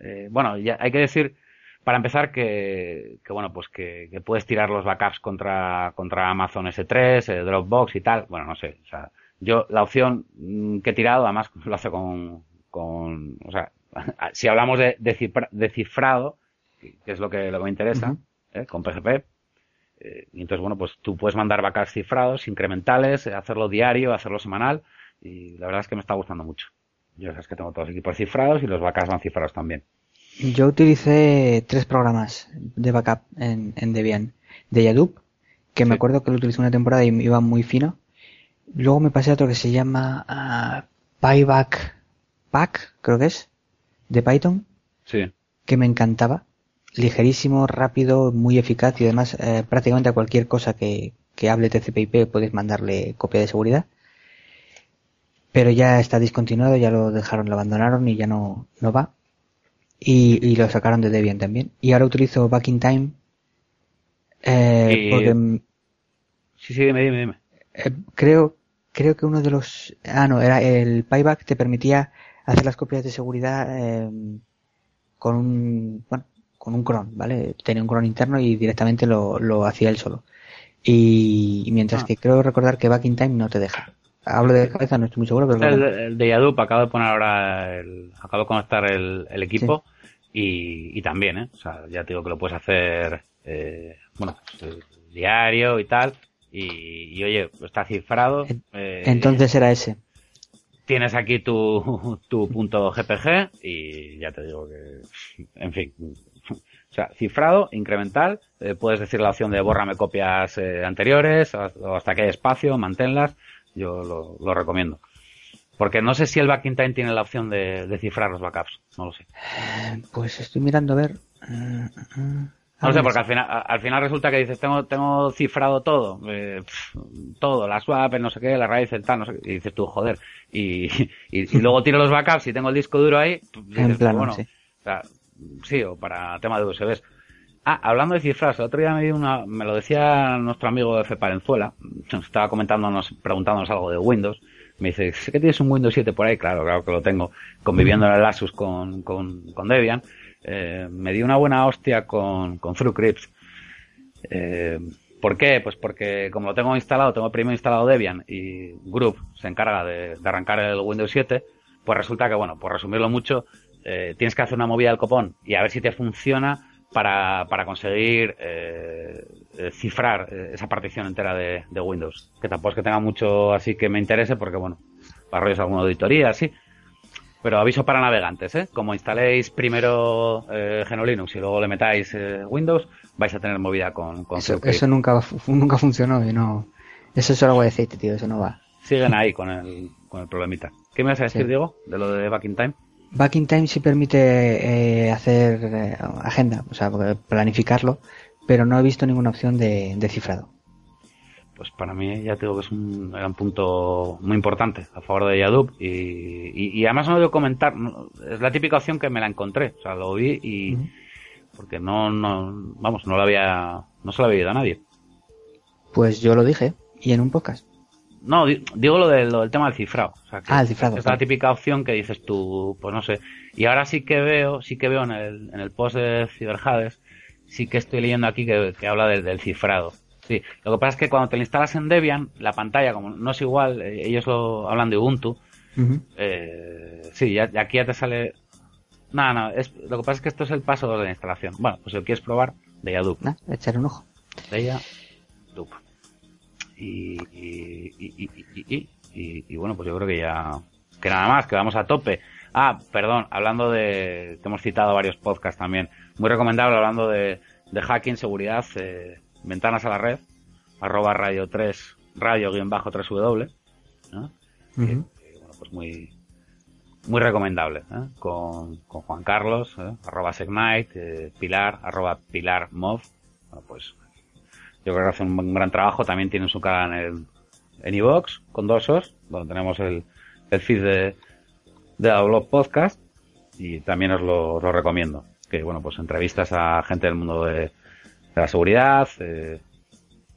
eh, bueno, ya hay que decir, para empezar, que, que bueno, pues que, que, puedes tirar los backups contra, contra Amazon S3, eh, Dropbox y tal. Bueno, no sé, o sea, yo la opción mm, que he tirado, además lo hace con, con o sea, si hablamos de, de, cifrado, que es lo que, lo que me interesa, ¿eh? con PGP, eh, y entonces, bueno, pues tú puedes mandar backups cifrados, incrementales, hacerlo diario, hacerlo semanal, y la verdad es que me está gustando mucho. Yo sabes que tengo todos los equipos cifrados y los backups van cifrados también. Yo utilicé tres programas de backup en, en Debian. De Yadup, que me acuerdo que lo utilicé una temporada y iba muy fino. Luego me pasé a otro que se llama uh, Payback Pack, creo que es, de Python. Sí. Que me encantaba. Ligerísimo, rápido, muy eficaz y además eh, prácticamente a cualquier cosa que, que hable TCP/IP puedes mandarle copia de seguridad pero ya está discontinuado, ya lo dejaron, lo abandonaron y ya no, no va. Y, y lo sacaron de Debian también. Y ahora utilizo Back in Time. Eh, porque, sí, sí, dime, dime, dime. Eh, creo, creo que uno de los, ah, no, era el Payback te permitía hacer las copias de seguridad eh, con un, bueno, con un cron, ¿vale? Tenía un cron interno y directamente lo, lo hacía él solo. Y, mientras ah. que creo recordar que Back in Time no te deja. Hablo de cabeza, no estoy muy seguro, pero... El, de Yadup, acabo de poner ahora, el, acabo de conectar el, el equipo y, y, también, ¿eh? O sea, ya te digo que lo puedes hacer, eh, bueno, pues, diario y tal. Y, y, oye, está cifrado. Eh, Entonces era ese. Tienes aquí tu, tu punto GPG y ya te digo que, en fin, o sea, cifrado, incremental, eh, puedes decir la opción de bórrame copias eh, anteriores o hasta que hay espacio, manténlas. Yo lo, lo, recomiendo. Porque no sé si el backing time tiene la opción de, de cifrar los backups. No lo sé. Pues estoy mirando a ver. No sé, porque al final, al final resulta que dices, tengo, tengo cifrado todo, eh, todo, la swap, no sé qué, la raíz, el tal, no sé qué, y dices tú, joder, y, y, y luego tiro los backups y tengo el disco duro ahí, dices, en plan, bueno, sí. O sea, sí, o para tema de USBs. Ah, hablando de cifras, el otro día me, dio una, me lo decía nuestro amigo F. Parenzuela, nos estaba comentándonos, preguntándonos algo de Windows. Me dice, ¿sé que tienes un Windows 7 por ahí? Claro, claro que lo tengo, conviviendo en el Asus con, con, con Debian. Eh, me dio una buena hostia con, con. Eh, ¿Por qué? Pues porque como lo tengo instalado, tengo primero instalado Debian y Group se encarga de, de arrancar el Windows 7, pues resulta que, bueno, por resumirlo mucho, eh, tienes que hacer una movida del copón y a ver si te funciona para, para conseguir eh, cifrar esa partición entera de, de, Windows. Que tampoco es que tenga mucho así que me interese porque, bueno, para rollos alguna auditoría, así. Pero aviso para navegantes, ¿eh? Como instaléis primero eh, GNU/Linux y luego le metáis eh, Windows, vais a tener movida con, con eso, eso nunca nunca funcionó y no eso es solo agua de aceite, tío, eso no va. Siguen ahí con el con el problemita. ¿Qué me vas a decir, sí. Diego, de lo de Back in Time? Back in Time sí permite eh, hacer eh, agenda, o sea, planificarlo, pero no he visto ninguna opción de, de cifrado. Pues para mí ya tengo que es un, era un punto muy importante a favor de Yadup y, y, además no debo comentar, es la típica opción que me la encontré, o sea, lo vi y porque no, no, vamos, no lo había, no se lo había oído a nadie. Pues yo lo dije, y en un podcast. No, digo lo, de, lo del tema del cifrado. ah, el cifrado. Es la típica opción que dices tú, pues no sé. Y ahora sí que veo, sí que veo en el, en el post de Ciberjades, sí que estoy leyendo aquí que, habla del, cifrado. Sí, lo que pasa es que cuando te lo instalas en Debian, la pantalla, como no es igual, eh, ellos lo hablan de Ubuntu, eh, sí, ya, aquí ya te sale... Nada, no, es, lo que pasa es que esto es el paso de la instalación. Bueno, pues si lo quieres probar, de Yadup. Ah, echar un ojo. De Yadup. Y, y, y, y, bueno, pues yo creo que ya... Que nada más, que vamos a tope. Ah, perdón, hablando de... Te hemos citado varios podcasts también. Muy recomendable hablando de, de hacking, seguridad, eh, ventanas a la red, arroba radio 3, radio guion bajo 3W. bueno, pues muy, muy recomendable, ¿eh? con, con, Juan Carlos, ¿eh? arroba Segnite, eh, Pilar, arroba Pilar Mov. Bueno, pues yo creo que hace un, gran trabajo. También tiene su canal en el en iVox, con Dosos, donde tenemos el, el feed de, de blog podcast y también os lo, os lo, recomiendo. Que bueno, pues entrevistas a gente del mundo de la seguridad, eh,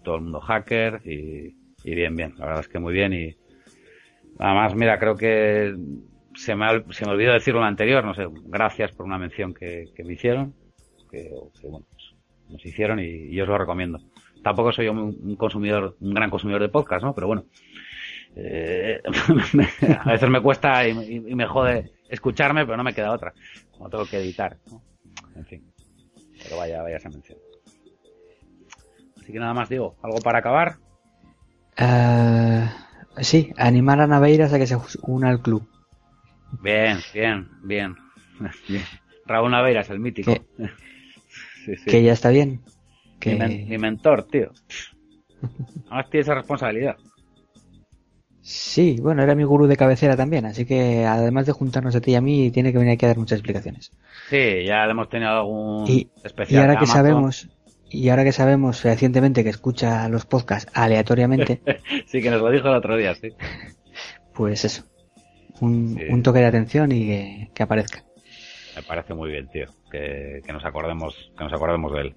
todo el mundo hacker y, y, bien, bien. La verdad es que muy bien y además, mira, creo que se me, se me olvidó decirlo en lo anterior, no sé, gracias por una mención que, que me hicieron, que, bueno, pues, nos hicieron y, y, os lo recomiendo. Tampoco soy yo un consumidor, un gran consumidor de podcast, ¿no? Pero bueno, eh, a veces me cuesta y, me jode escucharme, pero no me queda otra. Como tengo que editar, ¿no? En fin. Pero vaya, vaya esa mención. Así que nada más digo, ¿algo para acabar? Uh, sí, animar a Naveiras a que se una al club. Bien, bien, bien. Raúl Naveiras, el mítico. Que, sí, sí. que ya está bien. Que... Mi, men mi mentor, tío. Además tiene esa responsabilidad. Sí, bueno, era mi gurú de cabecera también, así que además de juntarnos a ti y a mí, tiene que venir aquí a dar muchas explicaciones. Sí, ya hemos tenido algún y, especial. Y ahora que sabemos, y ahora que sabemos recientemente que escucha los podcasts aleatoriamente. sí, que nos lo dijo el otro día, sí. Pues eso. Un, sí. un toque de atención y que, que, aparezca. Me parece muy bien, tío. Que, que, nos acordemos, que nos acordemos de él.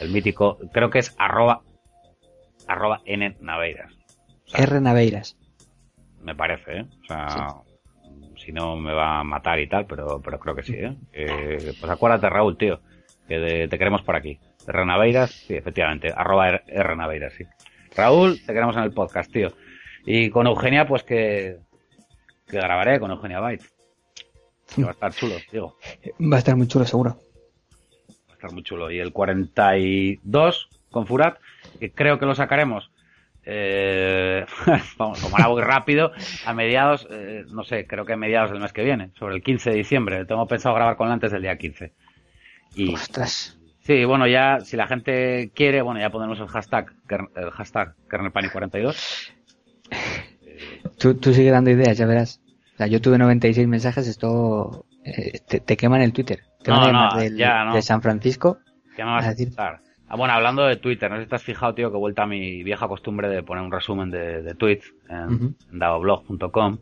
El mítico, creo que es arroba, arroba n naveiras. O sea, R Naveiras. Me parece, ¿eh? O sea, sí. si no me va a matar y tal, pero, pero creo que sí, ¿eh? eh pues acuérdate, Raúl, tío, que de, te queremos por aquí. R Naveiras, sí, efectivamente, arroba R, R Naveiras, sí. Raúl, te queremos en el podcast, tío. Y con Eugenia, pues que, que grabaré con Eugenia Byte. Que va a estar chulo, digo. Va a estar muy chulo, seguro. Va a estar muy chulo. Y el 42 con Furat, que creo que lo sacaremos eh, vamos, como algo rápido, a mediados, eh, no sé, creo que a mediados del mes que viene, sobre el 15 de diciembre. Tengo pensado grabar con él antes del día 15. Y, Ostras. Sí, bueno, ya, si la gente quiere, bueno, ya ponemos el hashtag, el hashtag KernelPanic42. Tú, tú sigue dando ideas, ya verás. O sea, yo tuve 96 mensajes, esto eh, te, te queman el Twitter. Te no, no, del, ya, no. de San Francisco. ¿Qué me vas a decir? Ah, bueno, hablando de Twitter, no sé si te has fijado, tío, que he vuelto a mi vieja costumbre de poner un resumen de, de tweets en, uh -huh. en davoblog.com,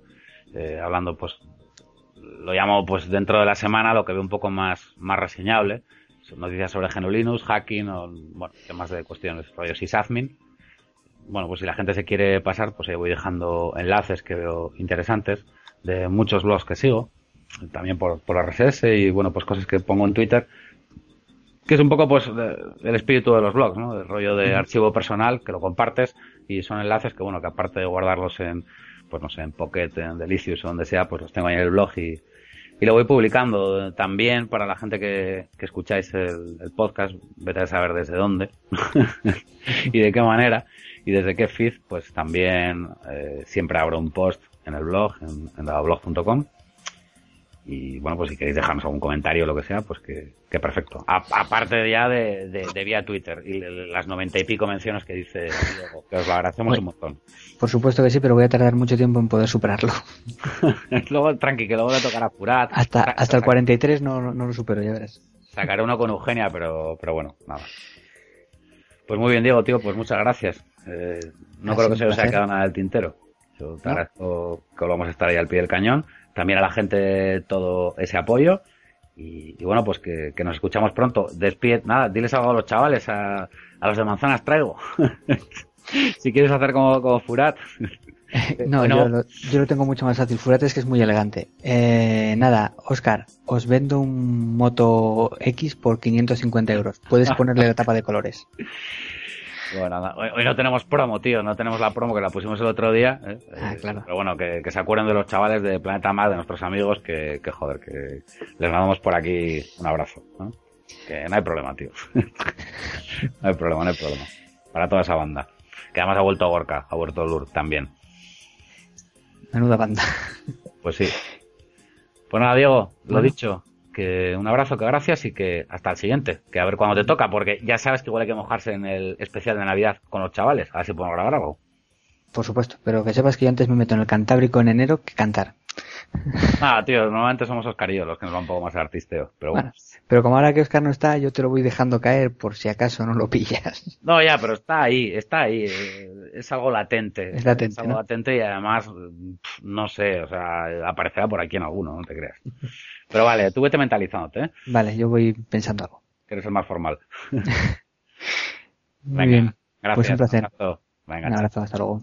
eh, hablando, pues, lo llamo, pues, dentro de la semana lo que veo un poco más, más reseñable. Noticias sobre GNU Linux, hacking, o, bueno, temas de cuestiones, rollos sysadmin. Bueno, pues si la gente se quiere pasar, pues ahí voy dejando enlaces que veo interesantes de muchos blogs que sigo, también por, por RSS y, bueno, pues cosas que pongo en Twitter que es un poco pues el espíritu de los blogs, ¿no? El rollo de archivo personal que lo compartes y son enlaces que bueno, que aparte de guardarlos en pues no sé, en Pocket, en Delicious o donde sea, pues los tengo ahí en el blog y, y lo voy publicando también para la gente que, que escucháis el, podcast, vete a saber desde dónde y de qué manera. Y desde qué feed, pues también eh, siempre abro un post en el blog, en, en blog.com y bueno, pues si queréis dejarnos algún comentario o lo que sea, pues que, que perfecto. A, aparte ya de, de, de, vía Twitter y las noventa y pico menciones que dice Diego, que os lo agradecemos bueno, un montón. Por supuesto que sí, pero voy a tardar mucho tiempo en poder superarlo. luego, tranqui, que luego le tocará apurar. Hasta, hasta el 43 no, no lo supero, ya verás. Sacaré uno con Eugenia, pero, pero bueno, nada. Pues muy bien, Diego, tío, pues muchas gracias. Eh, no creo que se os haya quedado nada del tintero. Yo te agradezco que volvamos a estar ahí al pie del cañón. También a la gente todo ese apoyo. Y, bueno, pues que, nos escuchamos pronto. Despide, nada, diles algo a los chavales, a, los de manzanas traigo. si quieres hacer como, como Furat. no, yo, lo, tengo mucho más fácil. Furat es que es muy elegante. Eh, nada, Oscar, os vendo un Moto X por 550 euros. Puedes ponerle la tapa de colores. Bueno, hoy, no tenemos promo, tío, no tenemos la promo que la pusimos el otro día. ¿eh? Ah, claro. Pero bueno, que, se acuerden de los chavales de Planeta Mag, de nuestros amigos, que, joder, que les mandamos por aquí un abrazo. Que no hay problema, tío. no hay problema, no hay problema. Para toda esa banda. Que además ha vuelto Gorka, ha vuelto Lur también. Menuda banda. Pues sí. Pues nada, Diego, lo dicho, que un abrazo, que gracias y que hasta el siguiente. Que a ver cuándo te toca, porque ya sabes que igual hay que mojarse en el especial de Navidad con los chavales. A ver si podemos grabar algo. Por supuesto, pero que sepas que yo antes me meto en el Cantábrico en enero que cantar. Ah, tío, normalmente somos Oscar y yo los que nos van un poco más al artisteo, pero bueno. Pero como ahora que Oscar no está, yo te lo voy dejando caer por si acaso no lo pillas. No, ya, pero está ahí, está ahí. Eh, es algo latente. Es latente. Es algo latente y además, no sé, o sea, aparecerá por aquí en alguno, no te creas. Pero vale, tú vete mentalizándote, ¿eh? Vale, yo voy pensando algo. Que eres el más formal. Muy bien. Gracias. Pues un placer. Un abrazo. Venga, un abrazo, hasta luego.